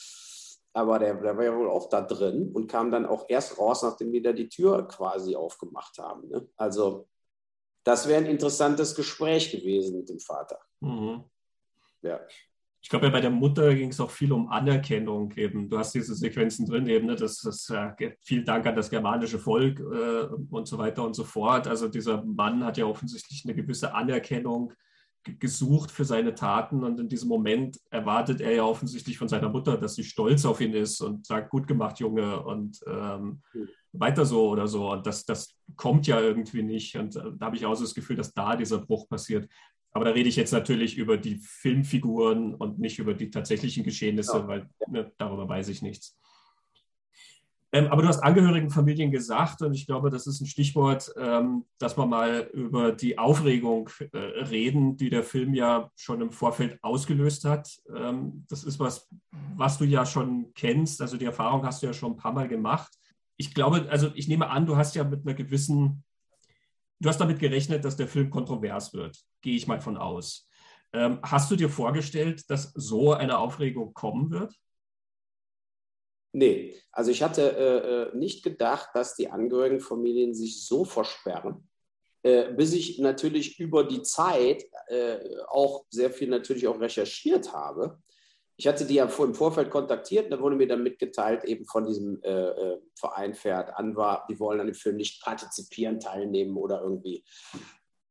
aber der, der war ja wohl auch da drin und kam dann auch erst raus, nachdem wir da die Tür quasi aufgemacht haben. Ne? Also das wäre ein interessantes Gespräch gewesen mit dem Vater. Mhm. Ja ich glaube, ja, bei der Mutter ging es auch viel um Anerkennung eben. Du hast diese Sequenzen drin eben, ne, das, das äh, vielen Dank an das germanische Volk äh, und so weiter und so fort. Also dieser Mann hat ja offensichtlich eine gewisse Anerkennung gesucht für seine Taten und in diesem Moment erwartet er ja offensichtlich von seiner Mutter, dass sie stolz auf ihn ist und sagt, gut gemacht, Junge und ähm, mhm. weiter so oder so. Und das, das kommt ja irgendwie nicht. Und äh, da habe ich auch so das Gefühl, dass da dieser Bruch passiert. Aber da rede ich jetzt natürlich über die Filmfiguren und nicht über die tatsächlichen Geschehnisse, ja. weil ne, darüber weiß ich nichts. Ähm, aber du hast Angehörigenfamilien gesagt und ich glaube, das ist ein Stichwort, ähm, dass wir mal über die Aufregung äh, reden, die der Film ja schon im Vorfeld ausgelöst hat. Ähm, das ist was, was du ja schon kennst, also die Erfahrung hast du ja schon ein paar Mal gemacht. ich glaube, also ich nehme an, du hast ja mit einer gewissen, du hast damit gerechnet, dass der Film kontrovers wird, gehe ich mal von aus. Ähm, hast du dir vorgestellt, dass so eine Aufregung kommen wird? Nee, also ich hatte äh, äh nicht gedacht, dass die Angehörigenfamilien sich so versperren, äh, bis ich natürlich über die Zeit äh, auch sehr viel natürlich auch recherchiert habe. Ich hatte die ja im Vorfeld kontaktiert und da wurde mir dann mitgeteilt, eben von diesem äh, äh, Verein Pferd Anwar, die wollen an dem Film nicht partizipieren, teilnehmen oder irgendwie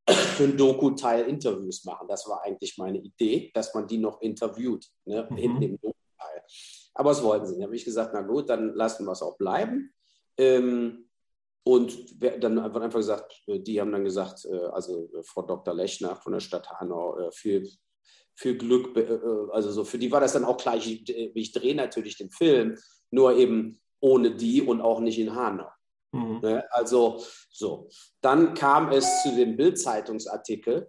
für ein Doku-Teil Interviews machen. Das war eigentlich meine Idee, dass man die noch interviewt, ne, mhm. in dem Doku-Teil. Aber das wollten sie. Da habe ich gesagt, na gut, dann lassen wir es auch bleiben. Ähm, und dann einfach, einfach gesagt, die haben dann gesagt, äh, also Frau Dr. Lechner von der Stadt Hanau, äh, viel, viel Glück, äh, also so für die war das dann auch gleich, ich drehe natürlich den Film, nur eben ohne die und auch nicht in Hanau. Mhm. Ne? Also so. Dann kam es zu dem Bild-Zeitungsartikel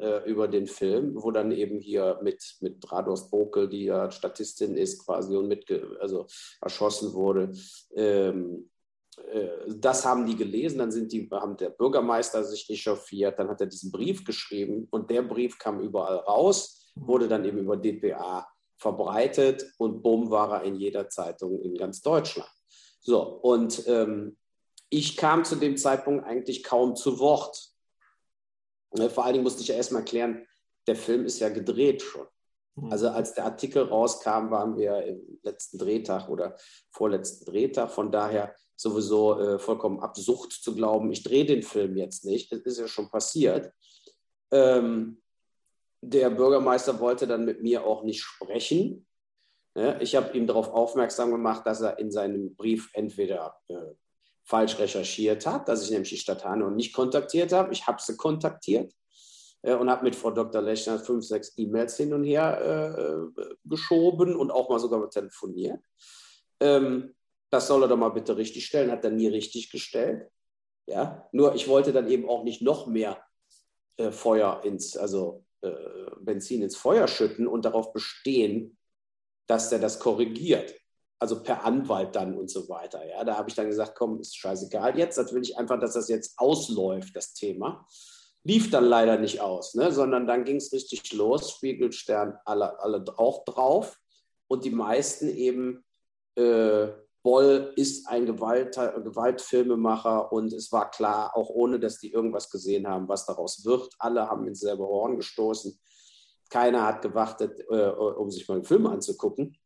äh, über den Film, wo dann eben hier mit, mit Drados Bokel, die ja Statistin ist, quasi und mit, also erschossen wurde. Ähm, äh, das haben die gelesen, dann sind die, haben der Bürgermeister sich echauffiert, dann hat er diesen Brief geschrieben und der Brief kam überall raus, wurde dann eben über DPA verbreitet und bumm war er in jeder Zeitung in ganz Deutschland. So, und ähm, ich kam zu dem Zeitpunkt eigentlich kaum zu Wort. Ne, vor allen Dingen musste ich ja erstmal klären, der Film ist ja gedreht schon. Mhm. Also als der Artikel rauskam, waren wir im letzten Drehtag oder vorletzten Drehtag. Von daher sowieso äh, vollkommen absurd zu glauben, ich drehe den Film jetzt nicht. Das ist ja schon passiert. Ähm, der Bürgermeister wollte dann mit mir auch nicht sprechen. Ich habe ihm darauf aufmerksam gemacht, dass er in seinem Brief entweder äh, falsch recherchiert hat, dass ich nämlich die Stadt Hanau nicht kontaktiert habe. Ich habe sie kontaktiert äh, und habe mit Frau Dr. Lechner fünf, sechs E-Mails hin und her äh, geschoben und auch mal sogar telefoniert. Ähm, das soll er doch mal bitte richtig stellen, hat er nie richtig gestellt. Ja, nur ich wollte dann eben auch nicht noch mehr äh, Feuer ins, also äh, Benzin ins Feuer schütten und darauf bestehen, dass er das korrigiert also per Anwalt dann und so weiter. Ja, da habe ich dann gesagt, komm, ist scheißegal jetzt. Das will ich einfach, dass das jetzt ausläuft, das Thema. Lief dann leider nicht aus, ne? sondern dann ging es richtig los. Spiegelstern alle, alle auch drauf. Und die meisten eben, äh, Boll ist ein Gewalt, Gewaltfilmemacher und es war klar, auch ohne dass die irgendwas gesehen haben, was daraus wird. Alle haben ins selbe Horn gestoßen. Keiner hat gewartet, äh, um sich mal einen Film anzugucken.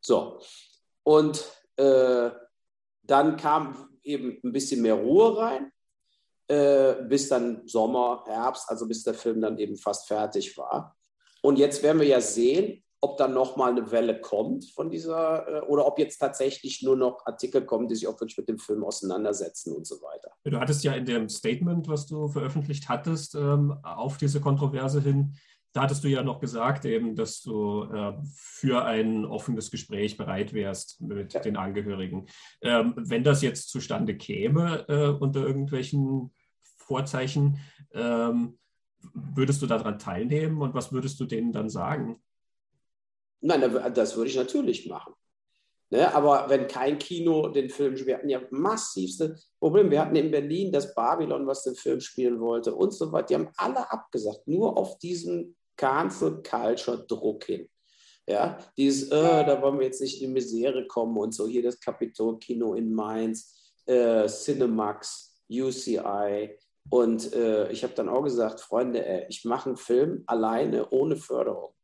So, und äh, dann kam eben ein bisschen mehr Ruhe rein, äh, bis dann Sommer, Herbst, also bis der Film dann eben fast fertig war. Und jetzt werden wir ja sehen, ob dann nochmal eine Welle kommt von dieser, äh, oder ob jetzt tatsächlich nur noch Artikel kommen, die sich auch wirklich mit dem Film auseinandersetzen und so weiter. Du hattest ja in dem Statement, was du veröffentlicht hattest, ähm, auf diese Kontroverse hin, da hattest du ja noch gesagt, eben, dass du äh, für ein offenes Gespräch bereit wärst mit ja. den Angehörigen. Ähm, wenn das jetzt zustande käme äh, unter irgendwelchen Vorzeichen, ähm, würdest du daran teilnehmen und was würdest du denen dann sagen? Nein, das würde ich natürlich machen. Ne, aber wenn kein Kino den Film spielt, wir hatten ja massivste Probleme. Wir hatten in Berlin das Babylon, was den Film spielen wollte und so weiter. Die haben alle abgesagt, nur auf diesen Cancel Culture Druck hin. Ja, dieses, äh, da wollen wir jetzt nicht in Misere kommen und so. Hier das Kapitol-Kino in Mainz, äh, Cinemax, UCI. Und äh, ich habe dann auch gesagt, Freunde, ey, ich mache einen Film alleine, ohne Förderung,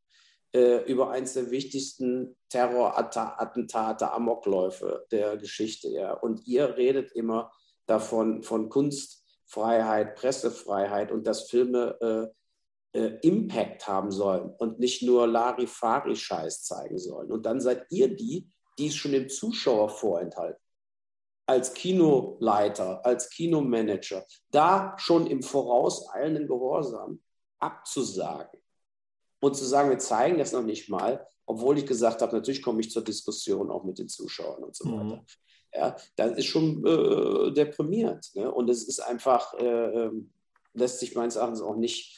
äh, über eines der wichtigsten Terrorattentate, Amokläufe der Geschichte. Ja. Und ihr redet immer davon, von Kunstfreiheit, Pressefreiheit und dass Filme äh, äh, Impact haben sollen und nicht nur Larifari-Scheiß zeigen sollen. Und dann seid ihr die, die es schon dem Zuschauer vorenthalten. Als Kinoleiter, als Kinomanager, da schon im vorauseilenden Gehorsam abzusagen und zu sagen, wir zeigen das noch nicht mal, obwohl ich gesagt habe, natürlich komme ich zur Diskussion auch mit den Zuschauern und so mhm. weiter. Ja, das ist schon äh, deprimierend. Ne? Und es ist einfach, äh, ähm, lässt sich meines Erachtens auch nicht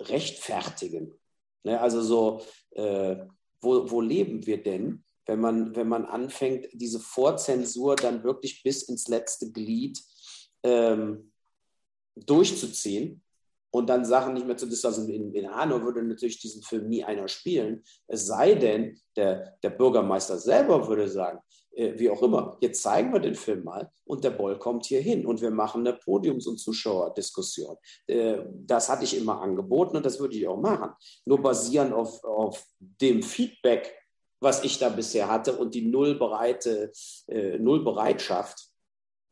rechtfertigen. Ne, also so, äh, wo, wo leben wir denn, wenn man, wenn man anfängt, diese Vorzensur dann wirklich bis ins letzte Glied ähm, durchzuziehen und dann Sachen nicht mehr zu distanzieren. Also in, in Hanau würde natürlich diesen Film nie einer spielen, es sei denn, der, der Bürgermeister selber würde sagen, äh, wie auch immer, jetzt zeigen wir den Film mal und der Boll kommt hier hin und wir machen eine Podiums- und Zuschauerdiskussion. Äh, das hatte ich immer angeboten und das würde ich auch machen. Nur basierend auf, auf dem Feedback, was ich da bisher hatte und die Nullbereite, äh, Nullbereitschaft.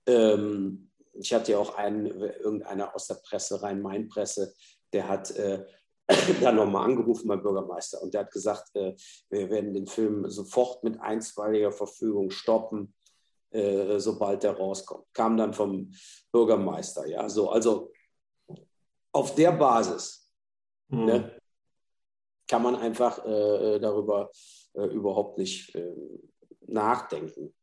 Ähm, ich hatte ja auch einen, irgendeiner aus der Presse, Rhein-Main-Presse, der hat äh, dann nochmal angerufen beim Bürgermeister und der hat gesagt, äh, wir werden den Film sofort mit einstweiliger Verfügung stoppen, äh, sobald der rauskommt. Kam dann vom Bürgermeister, ja. So, also auf der Basis mhm. ne, kann man einfach äh, äh darüber äh, überhaupt nicht äh, nachdenken.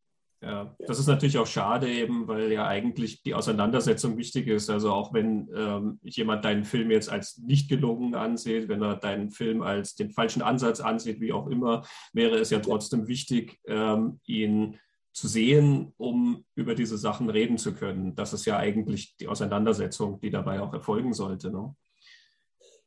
Ja, das ist natürlich auch schade eben, weil ja eigentlich die Auseinandersetzung wichtig ist. Also auch wenn ähm, jemand deinen Film jetzt als nicht gelungen ansieht, wenn er deinen Film als den falschen Ansatz ansieht, wie auch immer, wäre es ja trotzdem wichtig, ähm, ihn zu sehen, um über diese Sachen reden zu können. Das ist ja eigentlich die Auseinandersetzung, die dabei auch erfolgen sollte. Ne?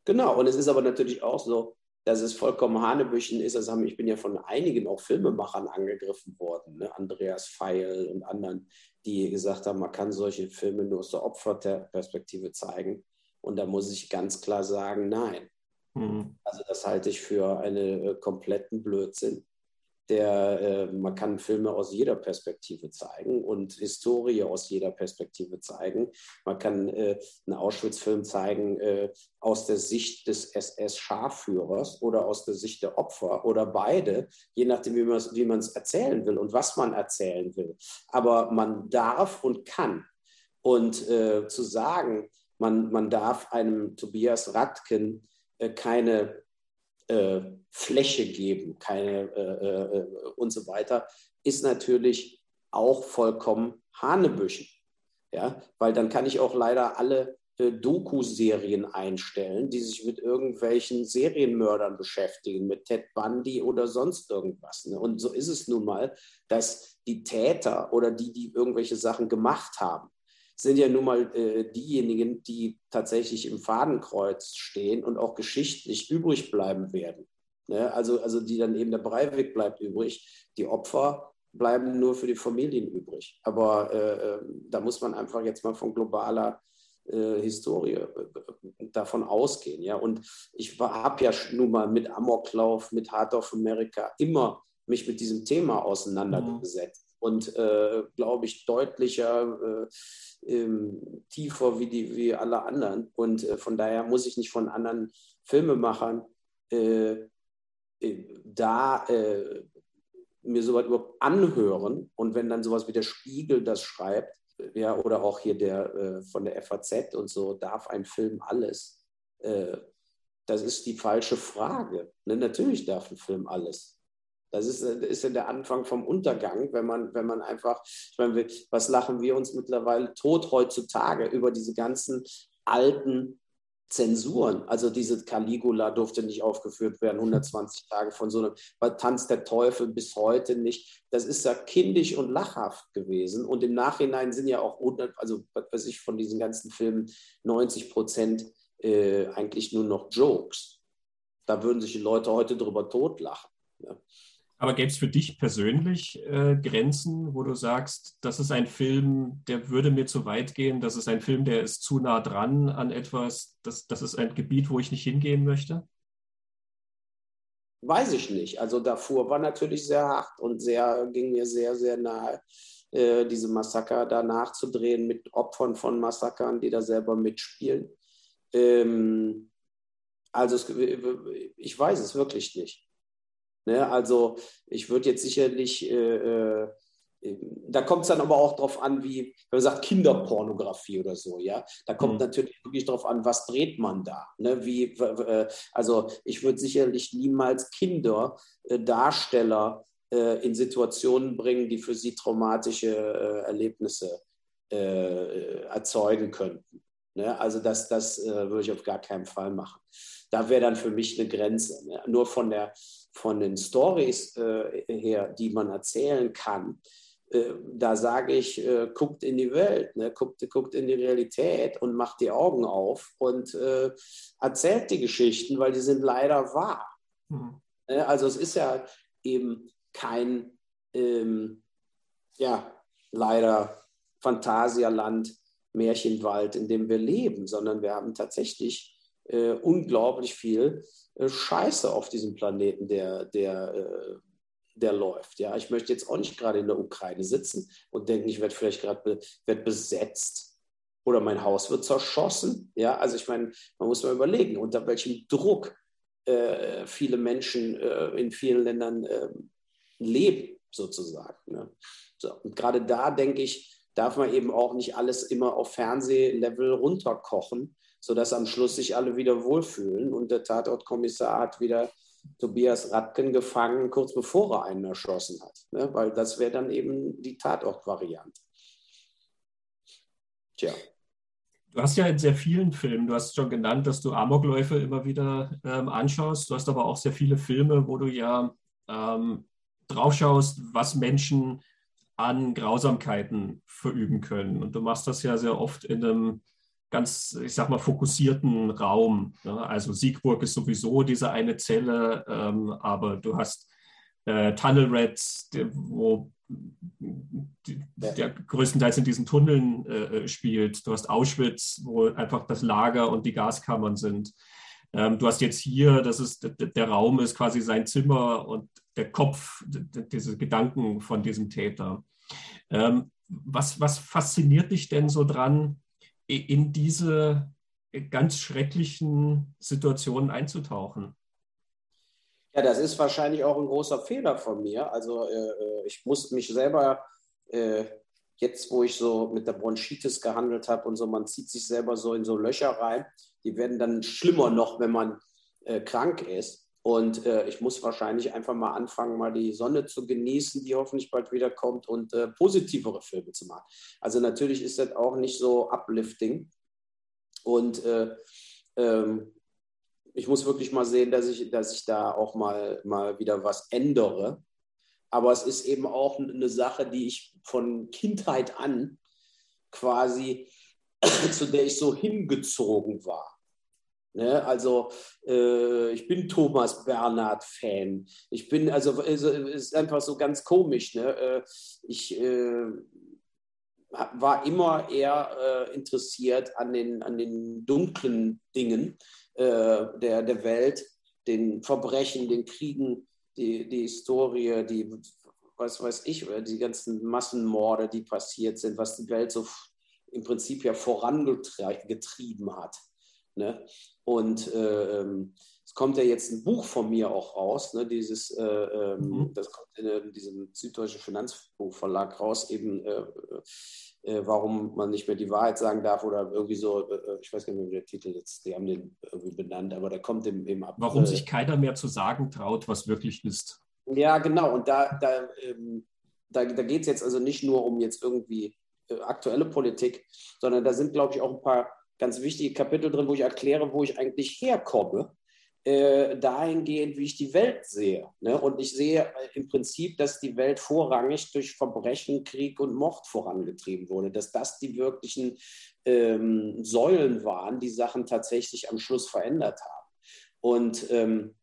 Genau, und es ist aber natürlich auch so, dass es vollkommen Hanebüchen ist. Das haben, ich bin ja von einigen auch Filmemachern angegriffen worden, ne? Andreas Feil und anderen, die gesagt haben, man kann solche Filme nur aus der Opferperspektive zeigen. Und da muss ich ganz klar sagen, nein. Mhm. Also das halte ich für einen äh, kompletten Blödsinn der, äh, man kann Filme aus jeder Perspektive zeigen und Historie aus jeder Perspektive zeigen. Man kann äh, einen Auschwitz-Film zeigen äh, aus der Sicht des SS-Scharführers oder aus der Sicht der Opfer oder beide, je nachdem, wie man es erzählen will und was man erzählen will. Aber man darf und kann. Und äh, zu sagen, man, man darf einem Tobias Radken äh, keine äh, Fläche geben, keine äh, äh, und so weiter, ist natürlich auch vollkommen Hanebüchen. Ja? Weil dann kann ich auch leider alle äh, Doku-Serien einstellen, die sich mit irgendwelchen Serienmördern beschäftigen, mit Ted Bundy oder sonst irgendwas. Ne? Und so ist es nun mal, dass die Täter oder die, die irgendwelche Sachen gemacht haben, sind ja nun mal äh, diejenigen, die tatsächlich im Fadenkreuz stehen und auch geschichtlich übrig bleiben werden. Ne? Also, also die dann eben der Breivik bleibt übrig, die Opfer bleiben nur für die Familien übrig. Aber äh, ähm, da muss man einfach jetzt mal von globaler äh, Historie äh, davon ausgehen. Ja? Und ich habe ja nun mal mit Amoklauf, mit Heart of America immer mich mit diesem Thema auseinandergesetzt. Und äh, glaube ich, deutlicher ähm, tiefer wie, die, wie alle anderen. Und äh, von daher muss ich nicht von anderen Filmemachern äh, äh da äh, mir sowas überhaupt anhören. Und wenn dann sowas wie der Spiegel das schreibt, ja, oder auch hier der äh, von der FAZ und so, darf ein Film alles? Äh, das ist die falsche Frage. Ne? Natürlich darf ein Film alles. Das ist, ist ja der Anfang vom Untergang, wenn man, wenn man einfach, ich meine, was lachen wir uns mittlerweile tot heutzutage über diese ganzen alten Zensuren. Also diese Caligula durfte nicht aufgeführt werden, 120 Tage von so einem Tanz der Teufel bis heute nicht. Das ist ja kindisch und lachhaft gewesen. Und im Nachhinein sind ja auch, also was weiß ich, von diesen ganzen Filmen 90 Prozent äh, eigentlich nur noch Jokes. Da würden sich die Leute heute drüber totlachen. Ja. Aber gäbe es für dich persönlich äh, Grenzen, wo du sagst, das ist ein Film, der würde mir zu weit gehen, das ist ein Film, der ist zu nah dran an etwas, das, das ist ein Gebiet, wo ich nicht hingehen möchte? Weiß ich nicht. Also davor war natürlich sehr hart und sehr, ging mir sehr, sehr nahe, äh, diese Massaker da nachzudrehen mit Opfern von Massakern, die da selber mitspielen. Ähm, also es, ich weiß es wirklich nicht. Ne? Also ich würde jetzt sicherlich, äh, äh, da kommt es dann aber auch darauf an, wie, wenn man sagt Kinderpornografie oder so, ja, da kommt mhm. natürlich wirklich darauf an, was dreht man da. Ne? Wie, äh, also ich würde sicherlich niemals Kinderdarsteller äh, in Situationen bringen, die für sie traumatische äh, Erlebnisse äh, erzeugen könnten. Ne? Also das, das würde ich auf gar keinen Fall machen. Da wäre dann für mich eine Grenze. Ne? Nur von, der, von den Stories äh, her, die man erzählen kann, äh, da sage ich, äh, guckt in die Welt, ne? guckt, guckt in die Realität und macht die Augen auf und äh, erzählt die Geschichten, weil die sind leider wahr. Mhm. Also es ist ja eben kein, ähm, ja, leider Phantasialand, Märchenwald, in dem wir leben, sondern wir haben tatsächlich äh, unglaublich viel äh, Scheiße auf diesem Planeten, der, der, äh, der läuft. Ja, ich möchte jetzt auch nicht gerade in der Ukraine sitzen und denken, ich werde vielleicht gerade be besetzt oder mein Haus wird zerschossen. Ja, also ich meine, man muss mal überlegen, unter welchem Druck äh, viele Menschen äh, in vielen Ländern ähm, leben, sozusagen. Ne? So, und gerade da denke ich, darf man eben auch nicht alles immer auf Fernsehlevel runterkochen, sodass am Schluss sich alle wieder wohlfühlen. Und der Tatortkommissar hat wieder Tobias Radken gefangen, kurz bevor er einen erschossen hat. Ne? Weil das wäre dann eben die Tatortvariante. Tja. Du hast ja in sehr vielen Filmen, du hast schon genannt, dass du Amokläufe immer wieder ähm, anschaust. Du hast aber auch sehr viele Filme, wo du ja ähm, draufschaust, was Menschen an Grausamkeiten verüben können. Und du machst das ja sehr oft in einem ganz, ich sag mal, fokussierten Raum. Ne? Also Siegburg ist sowieso diese eine Zelle, ähm, aber du hast äh, Tunnel Rats, der, wo die, der größtenteils in diesen Tunneln äh, spielt. Du hast Auschwitz, wo einfach das Lager und die Gaskammern sind. Ähm, du hast jetzt hier, das ist der, der Raum ist quasi sein Zimmer und der Kopf, diese Gedanken von diesem Täter. Ähm, was, was fasziniert dich denn so dran, in diese ganz schrecklichen Situationen einzutauchen? Ja, das ist wahrscheinlich auch ein großer Fehler von mir. Also äh, äh ich muss mich selber, äh, jetzt wo ich so mit der Bronchitis gehandelt habe und so, man zieht sich selber so in so Löcher rein. Die werden dann schlimmer noch, wenn man äh, krank ist. Und äh, ich muss wahrscheinlich einfach mal anfangen, mal die Sonne zu genießen, die hoffentlich bald wieder kommt und äh, positivere Filme zu machen. Also natürlich ist das auch nicht so uplifting. Und äh, ähm, ich muss wirklich mal sehen, dass ich, dass ich da auch mal, mal wieder was ändere. Aber es ist eben auch eine Sache, die ich von Kindheit an quasi, zu der ich so hingezogen war. Ne? Also äh, ich bin Thomas Bernhard-Fan. Ich bin, also es ist einfach so ganz komisch. Ne? Äh, ich äh, war immer eher äh, interessiert an den, an den dunklen Dingen äh, der, der Welt, den Verbrechen, den Kriegen, die, die Historie, die, was weiß ich, die ganzen Massenmorde, die passiert sind, was die Welt so im Prinzip ja vorangetrieben hat. Ne? Und äh, ähm, es kommt ja jetzt ein Buch von mir auch raus, ne? dieses, äh, ähm, mhm. das kommt in, in, diesem Süddeutschen Finanzbuchverlag raus, eben äh, äh, warum man nicht mehr die Wahrheit sagen darf oder irgendwie so, äh, ich weiß gar nicht mehr, wie der Titel jetzt, die haben den irgendwie benannt, aber der kommt im, im April. Warum sich keiner mehr zu sagen traut, was wirklich ist. Ja, genau. Und da, da, ähm, da, da geht es jetzt also nicht nur um jetzt irgendwie äh, aktuelle Politik, sondern da sind, glaube ich, auch ein paar ganz wichtige Kapitel drin, wo ich erkläre, wo ich eigentlich herkomme, äh, dahingehend, wie ich die Welt sehe. Ne? Und ich sehe im Prinzip, dass die Welt vorrangig durch Verbrechen, Krieg und Mord vorangetrieben wurde, dass das die wirklichen ähm, Säulen waren, die Sachen tatsächlich am Schluss verändert haben. Und ähm,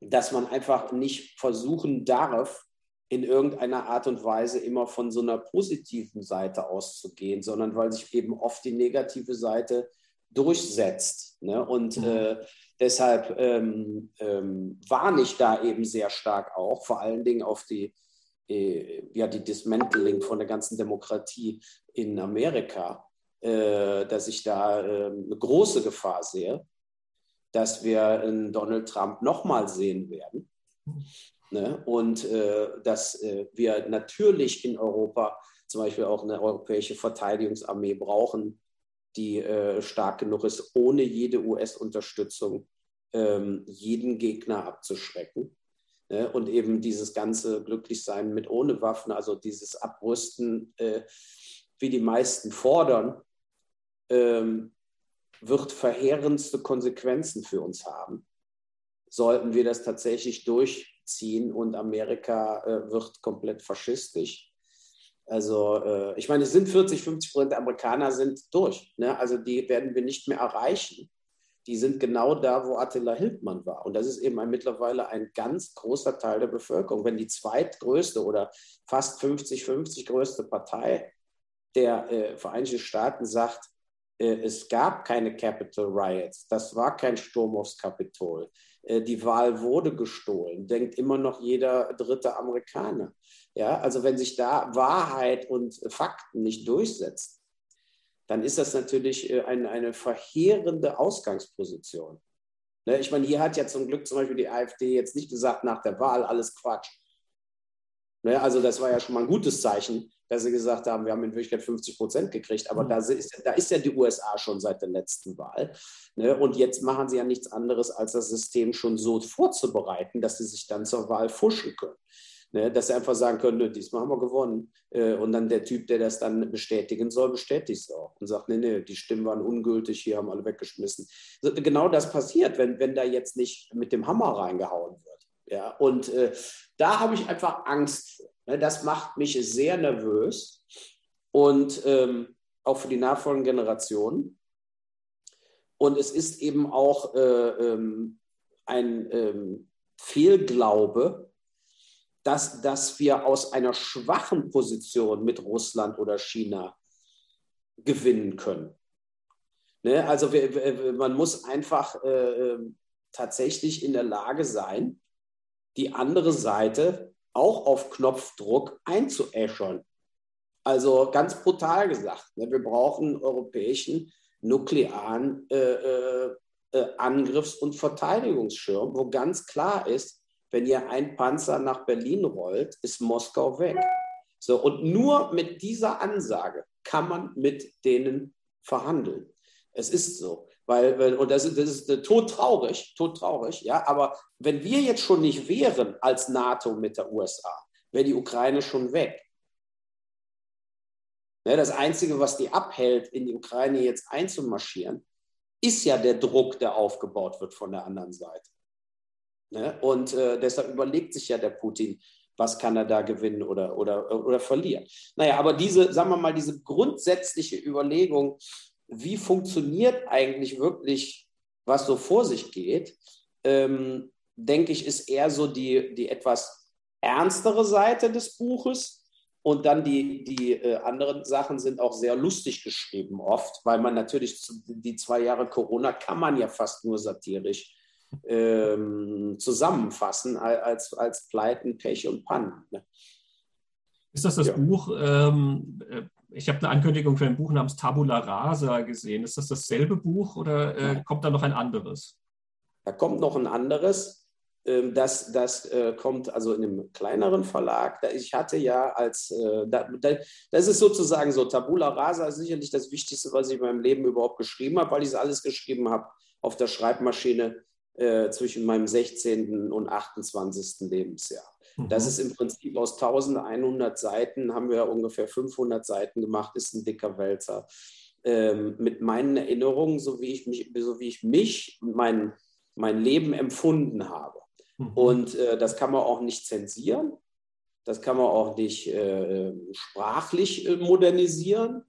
dass man einfach nicht versuchen darf, in irgendeiner Art und Weise immer von so einer positiven Seite auszugehen, sondern weil sich eben oft die negative Seite durchsetzt. Ne? Und mhm. äh, deshalb ähm, ähm, warne ich da eben sehr stark auch, vor allen Dingen auf die, äh, ja, die Dismantling von der ganzen Demokratie in Amerika, äh, dass ich da ähm, eine große Gefahr sehe, dass wir Donald Trump nochmal sehen werden. Ne? Und äh, dass äh, wir natürlich in Europa zum Beispiel auch eine europäische Verteidigungsarmee brauchen, die äh, stark genug ist, ohne jede US-Unterstützung ähm, jeden Gegner abzuschrecken. Ne? Und eben dieses ganze Glücklichsein mit ohne Waffen, also dieses Abrüsten, äh, wie die meisten fordern, ähm, wird verheerendste Konsequenzen für uns haben, sollten wir das tatsächlich durchziehen und Amerika äh, wird komplett faschistisch. Also äh, ich meine, es sind 40, 50 Prozent der Amerikaner sind durch. Ne? Also die werden wir nicht mehr erreichen. Die sind genau da, wo Attila Hildmann war. Und das ist eben ein, mittlerweile ein ganz großer Teil der Bevölkerung. Wenn die zweitgrößte oder fast 50-50 größte Partei der äh, Vereinigten Staaten sagt, äh, es gab keine Capital Riots, das war kein Sturm aufs Kapitol, die Wahl wurde gestohlen, denkt immer noch jeder dritte Amerikaner. Ja, also wenn sich da Wahrheit und Fakten nicht durchsetzt, dann ist das natürlich äh, ein, eine verheerende Ausgangsposition. Ne, ich meine, hier hat ja zum Glück zum Beispiel die AfD jetzt nicht gesagt nach der Wahl alles Quatsch. Ne, also das war ja schon mal ein gutes Zeichen, dass sie gesagt haben, wir haben in Wirklichkeit 50 Prozent gekriegt. Aber mhm. da, ist, da ist ja die USA schon seit der letzten Wahl. Ne? Und jetzt machen sie ja nichts anderes, als das System schon so vorzubereiten, dass sie sich dann zur Wahl fuschen können. Ne? Dass sie einfach sagen können, nö, diesmal haben wir gewonnen. Äh, und dann der Typ, der das dann bestätigen soll, bestätigt es auch und sagt, nee, nee, die Stimmen waren ungültig, hier haben alle weggeschmissen. Genau das passiert, wenn, wenn da jetzt nicht mit dem Hammer reingehauen wird. Ja, und äh, da habe ich einfach Angst vor. Ne, das macht mich sehr nervös und ähm, auch für die nachfolgenden Generationen. Und es ist eben auch äh, ähm, ein ähm, Fehlglaube, dass, dass wir aus einer schwachen Position mit Russland oder China gewinnen können. Ne? Also wir, man muss einfach äh, ähm, tatsächlich in der Lage sein, die andere Seite auch auf Knopfdruck einzuäschern. Also ganz brutal gesagt, ne, wir brauchen einen europäischen nuklearen äh, äh, äh, Angriffs- und Verteidigungsschirm, wo ganz klar ist, wenn hier ein Panzer nach Berlin rollt, ist Moskau weg. So, und nur mit dieser Ansage kann man mit denen verhandeln. Es ist so. Weil, und das ist, das ist äh, todtraurig, todtraurig, ja, aber wenn wir jetzt schon nicht wären als NATO mit der USA, wäre die Ukraine schon weg. Ja, das Einzige, was die abhält, in die Ukraine jetzt einzumarschieren, ist ja der Druck, der aufgebaut wird von der anderen Seite. Ja, und äh, deshalb überlegt sich ja der Putin, was kann er da gewinnen oder, oder, oder verlieren. Naja, aber diese, sagen wir mal, diese grundsätzliche Überlegung, wie funktioniert eigentlich wirklich, was so vor sich geht, ähm, denke ich, ist eher so die, die etwas ernstere Seite des Buches. Und dann die, die äh, anderen Sachen sind auch sehr lustig geschrieben oft, weil man natürlich die zwei Jahre Corona kann man ja fast nur satirisch ähm, zusammenfassen als, als Pleiten, Pech und Pannen. Ne? Ist das das ja. Buch, ähm, äh, ich habe eine Ankündigung für ein Buch namens Tabula Rasa gesehen. Ist das dasselbe Buch oder äh, kommt da noch ein anderes? Da kommt noch ein anderes. Ähm, das, das äh, kommt also in einem kleineren Verlag. Ich hatte ja als, äh, das ist sozusagen so, Tabula Rasa ist sicherlich das Wichtigste, was ich in meinem Leben überhaupt geschrieben habe, weil ich es alles geschrieben habe auf der Schreibmaschine äh, zwischen meinem 16. und 28. Lebensjahr. Das mhm. ist im Prinzip aus 1100 Seiten, haben wir ungefähr 500 Seiten gemacht, ist ein dicker Wälzer. Ähm, mit meinen Erinnerungen, so wie ich mich, so wie ich mich mein, mein Leben empfunden habe. Mhm. Und äh, das kann man auch nicht zensieren. Das kann man auch nicht äh, sprachlich äh, modernisieren.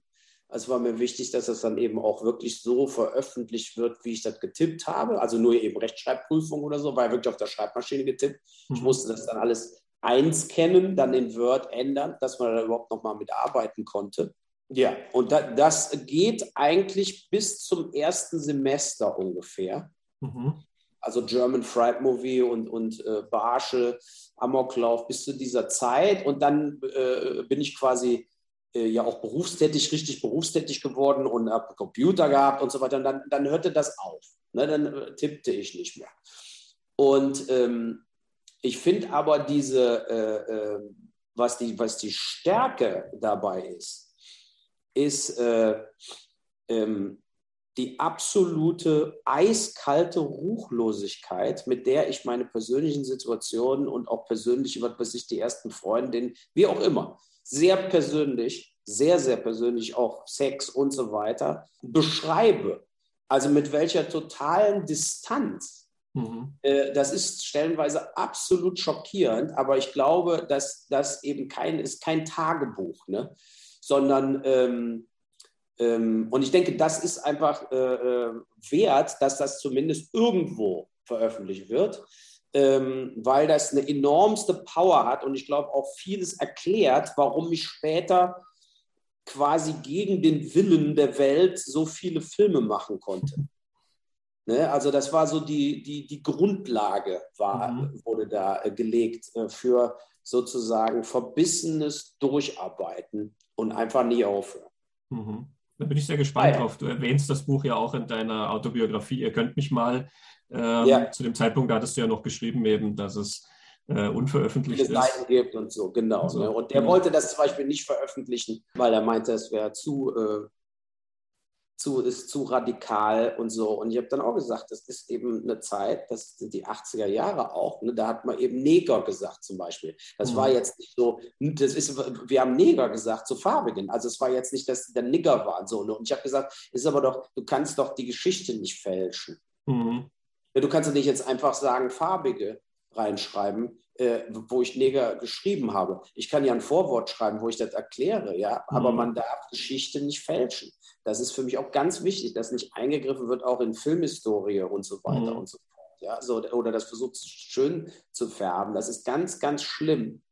Es war mir wichtig, dass das dann eben auch wirklich so veröffentlicht wird, wie ich das getippt habe. Also nur eben Rechtschreibprüfung oder so, ja wirklich auf der Schreibmaschine getippt. Mhm. Ich musste das dann alles einscannen, dann in Word ändern, dass man da überhaupt nochmal mitarbeiten konnte. Ja, und da, das geht eigentlich bis zum ersten Semester ungefähr. Mhm. Also German Fried Movie und, und äh, Barsche, Amoklauf bis zu dieser Zeit. Und dann äh, bin ich quasi ja auch berufstätig, richtig berufstätig geworden und habe Computer gehabt und so weiter. Und dann, dann hörte das auf. Ne? Dann äh, tippte ich nicht mehr. Und ähm, ich finde aber diese, äh, äh, was, die, was die Stärke dabei ist, ist äh, ähm, die absolute eiskalte Ruchlosigkeit, mit der ich meine persönlichen Situationen und auch persönlich, was weiß ich, die ersten Freundinnen, wie auch immer, sehr persönlich, sehr, sehr persönlich auch Sex und so weiter beschreibe. Also mit welcher totalen Distanz. Mhm. Äh, das ist stellenweise absolut schockierend, aber ich glaube, dass das eben kein ist kein Tagebuch, ne? sondern ähm, ähm, und ich denke, das ist einfach äh, äh, wert, dass das zumindest irgendwo veröffentlicht wird, ähm, weil das eine enormste Power hat und ich glaube auch vieles erklärt, warum ich später quasi gegen den Willen der Welt so viele Filme machen konnte. Ne? Also das war so die, die, die Grundlage, war, mhm. wurde da äh, gelegt äh, für sozusagen verbissenes Durcharbeiten und einfach nie aufhören. Mhm. Da bin ich sehr gespannt ah, drauf. Du erwähnst das Buch ja auch in deiner Autobiografie. Ihr könnt mich mal. Ähm, ja. Zu dem Zeitpunkt da hattest du ja noch geschrieben, eben, dass es äh, unveröffentlicht Viele ist. gibt und so, genau. So, ne? Und der genau. wollte das zum Beispiel nicht veröffentlichen, weil er meinte, es wäre zu, äh, zu, ist zu radikal und so. Und ich habe dann auch gesagt, das ist eben eine Zeit, das sind die 80er Jahre auch, ne? da hat man eben Neger gesagt zum Beispiel. Das mhm. war jetzt nicht so, das ist, wir haben Neger gesagt zu Farbigen. Also es war jetzt nicht, dass der Nigger waren. So, ne? Und ich habe gesagt, ist aber doch, du kannst doch die Geschichte nicht fälschen. Mhm. Du kannst doch nicht jetzt einfach sagen, Farbige reinschreiben, äh, wo ich Neger geschrieben habe. Ich kann ja ein Vorwort schreiben, wo ich das erkläre, ja, aber mhm. man darf Geschichte nicht fälschen. Das ist für mich auch ganz wichtig, dass nicht eingegriffen wird, auch in Filmhistorie und so weiter mhm. und so fort. Ja, so, oder das versucht schön zu färben. Das ist ganz, ganz schlimm.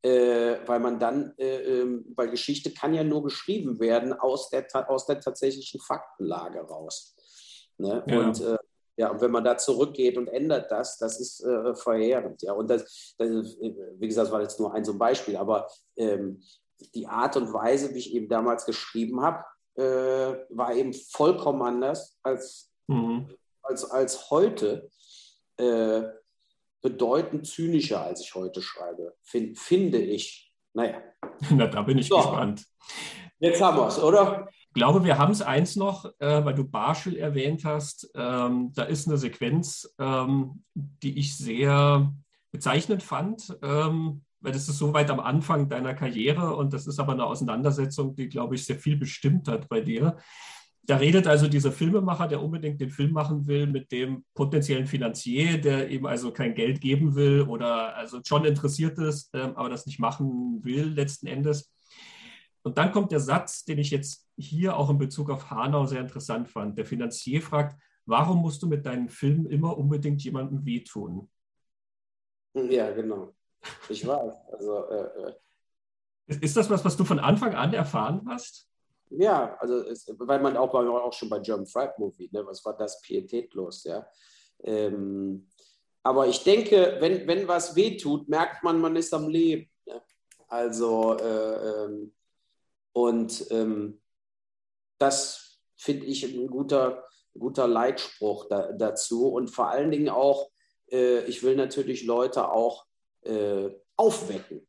Äh, weil man dann, äh, äh, weil Geschichte kann ja nur geschrieben werden aus der, aus der tatsächlichen Faktenlage raus. Ne? Ja. Und äh, ja, und wenn man da zurückgeht und ändert das, das ist äh, verheerend. Ja, und das, das, wie gesagt, das war jetzt nur ein so ein Beispiel, aber ähm, die Art und Weise, wie ich eben damals geschrieben habe, äh, war eben vollkommen anders als, mhm. als, als heute. Äh, bedeutend zynischer, als ich heute schreibe, find, finde ich. Naja. Na, da bin ich so. gespannt. Jetzt haben wir es, oder? Ich glaube, wir haben es eins noch, äh, weil du Barschel erwähnt hast. Ähm, da ist eine Sequenz, ähm, die ich sehr bezeichnend fand, ähm, weil das ist so weit am Anfang deiner Karriere und das ist aber eine Auseinandersetzung, die, glaube ich, sehr viel bestimmt hat bei dir. Da redet also dieser Filmemacher, der unbedingt den Film machen will, mit dem potenziellen Finanzier, der ihm also kein Geld geben will oder also schon interessiert ist, ähm, aber das nicht machen will letzten Endes. Und dann kommt der Satz, den ich jetzt hier auch in Bezug auf Hanau sehr interessant fand. Der Finanzier fragt, warum musst du mit deinen Filmen immer unbedingt jemandem wehtun? Ja, genau. Ich weiß. Also, äh, äh. ist das was, was du von Anfang an erfahren hast? Ja, also es, weil man auch, bei, auch schon bei German Fried Movie, ne, was war das pietätlos, ja. Ähm, aber ich denke, wenn, wenn was wehtut, merkt man, man ist am Leben. Ne? Also äh, ähm, und ähm, das finde ich ein guter, guter Leitspruch da, dazu. Und vor allen Dingen auch, äh, ich will natürlich Leute auch äh, aufwecken.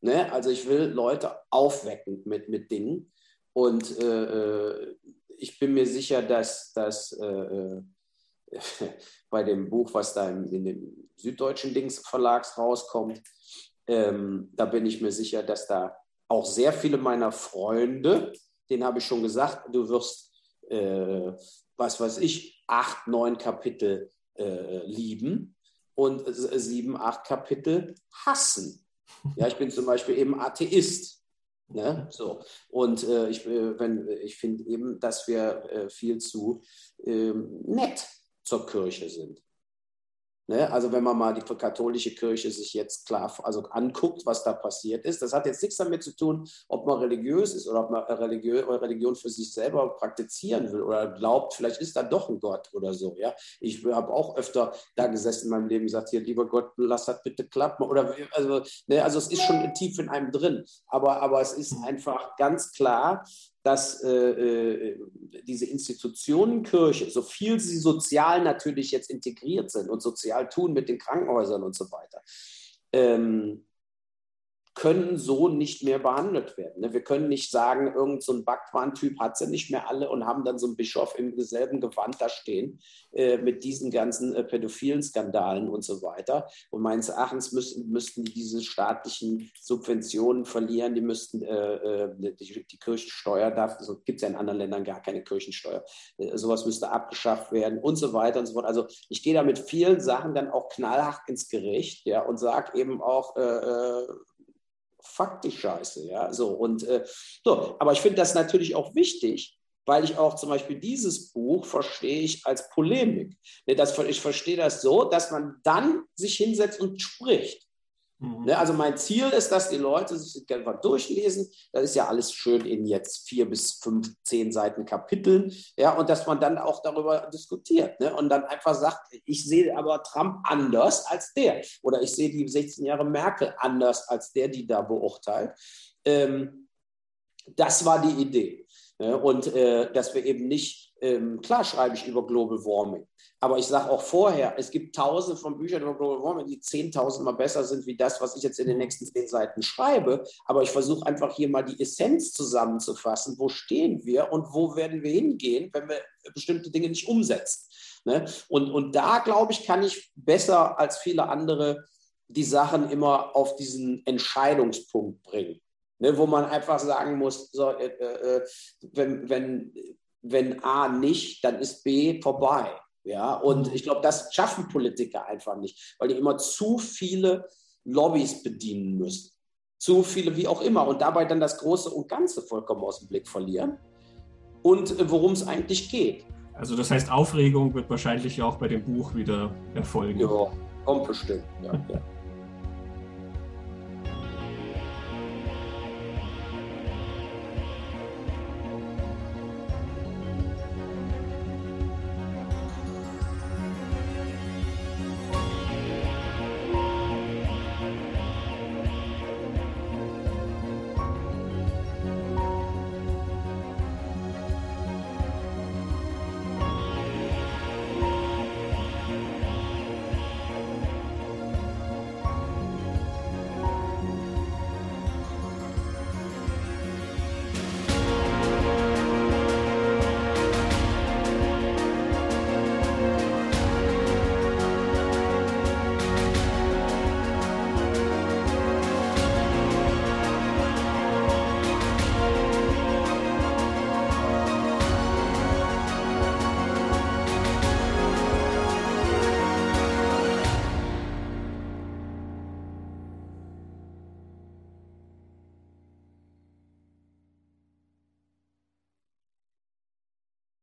Ne? Also ich will Leute aufwecken mit, mit Dingen. Und äh, äh ich bin mir sicher, dass, dass äh, äh, bei dem Buch, was da in, in dem Süddeutschen Dings Verlags rauskommt, ähm, da bin ich mir sicher, dass da auch sehr viele meiner Freunde, denen habe ich schon gesagt, du wirst, äh, was weiß ich, acht, neun Kapitel äh, lieben und äh, sieben, acht Kapitel hassen. Ja, ich bin zum Beispiel eben Atheist. Ne? So. Und äh, ich, äh, ich finde eben, dass wir äh, viel zu ähm, nett zur Kirche sind. Ne? Also wenn man mal die katholische Kirche sich jetzt klar also anguckt, was da passiert ist, das hat jetzt nichts damit zu tun, ob man religiös ist oder ob man Religion, Religion für sich selber praktizieren will oder glaubt, vielleicht ist da doch ein Gott oder so. Ja? Ich habe auch öfter da gesessen in meinem Leben und gesagt, hier, lieber Gott, lass das bitte klappen. Oder, also, ne? also es ist schon tief in einem drin, aber, aber es ist einfach ganz klar, dass äh, äh, diese Institutionen Kirche, so viel sie sozial natürlich jetzt integriert sind und sozial tun mit den Krankenhäusern und so weiter, ähm, können so nicht mehr behandelt werden. Ne? Wir können nicht sagen, irgendein so Backwaren-Typ hat sie nicht mehr alle und haben dann so einen Bischof im selben Gewand da stehen äh, mit diesen ganzen äh, pädophilen Skandalen und so weiter. Und meines Erachtens müssten, müssten die diese staatlichen Subventionen verlieren, die müssten äh, äh die, die, Kirchensteuer, also gibt es ja in anderen Ländern gar keine Kirchensteuer, äh, sowas müsste abgeschafft werden und so weiter und so fort. Also ich gehe da mit vielen Sachen dann auch knallhart ins Gericht ja, und sage eben auch, äh, die Scheiße, ja, so und äh, so, aber ich finde das natürlich auch wichtig, weil ich auch zum Beispiel dieses Buch verstehe ich als Polemik. Ne, ich verstehe das so, dass man dann sich hinsetzt und spricht. Mhm. Ne, also mein Ziel ist, dass die Leute sich das einfach durchlesen. Das ist ja alles schön in jetzt vier bis fünf, zehn Seiten Kapiteln. Ja, und dass man dann auch darüber diskutiert. Ne? Und dann einfach sagt, ich sehe aber Trump anders als der. Oder ich sehe die 16 Jahre Merkel anders als der, die da beurteilt. Ähm, das war die Idee. Ne? Und äh, dass wir eben nicht, ähm, klar schreibe ich über Global Warming, aber ich sage auch vorher, es gibt tausende von Büchern über Global Warming, die zehntausendmal besser sind wie das, was ich jetzt in den nächsten zehn Seiten schreibe. Aber ich versuche einfach hier mal die Essenz zusammenzufassen. Wo stehen wir und wo werden wir hingehen, wenn wir bestimmte Dinge nicht umsetzen? Ne? Und, und da, glaube ich, kann ich besser als viele andere die Sachen immer auf diesen Entscheidungspunkt bringen. Ne, wo man einfach sagen muss, so, äh, äh, wenn, wenn, wenn A nicht, dann ist B vorbei. Ja, und ich glaube, das schaffen Politiker einfach nicht, weil die immer zu viele Lobbys bedienen müssen. Zu viele, wie auch immer, und dabei dann das Große und Ganze vollkommen aus dem Blick verlieren und äh, worum es eigentlich geht. Also das heißt, Aufregung wird wahrscheinlich auch bei dem Buch wieder erfolgen. Ja, kommt bestimmt. Ja, ja.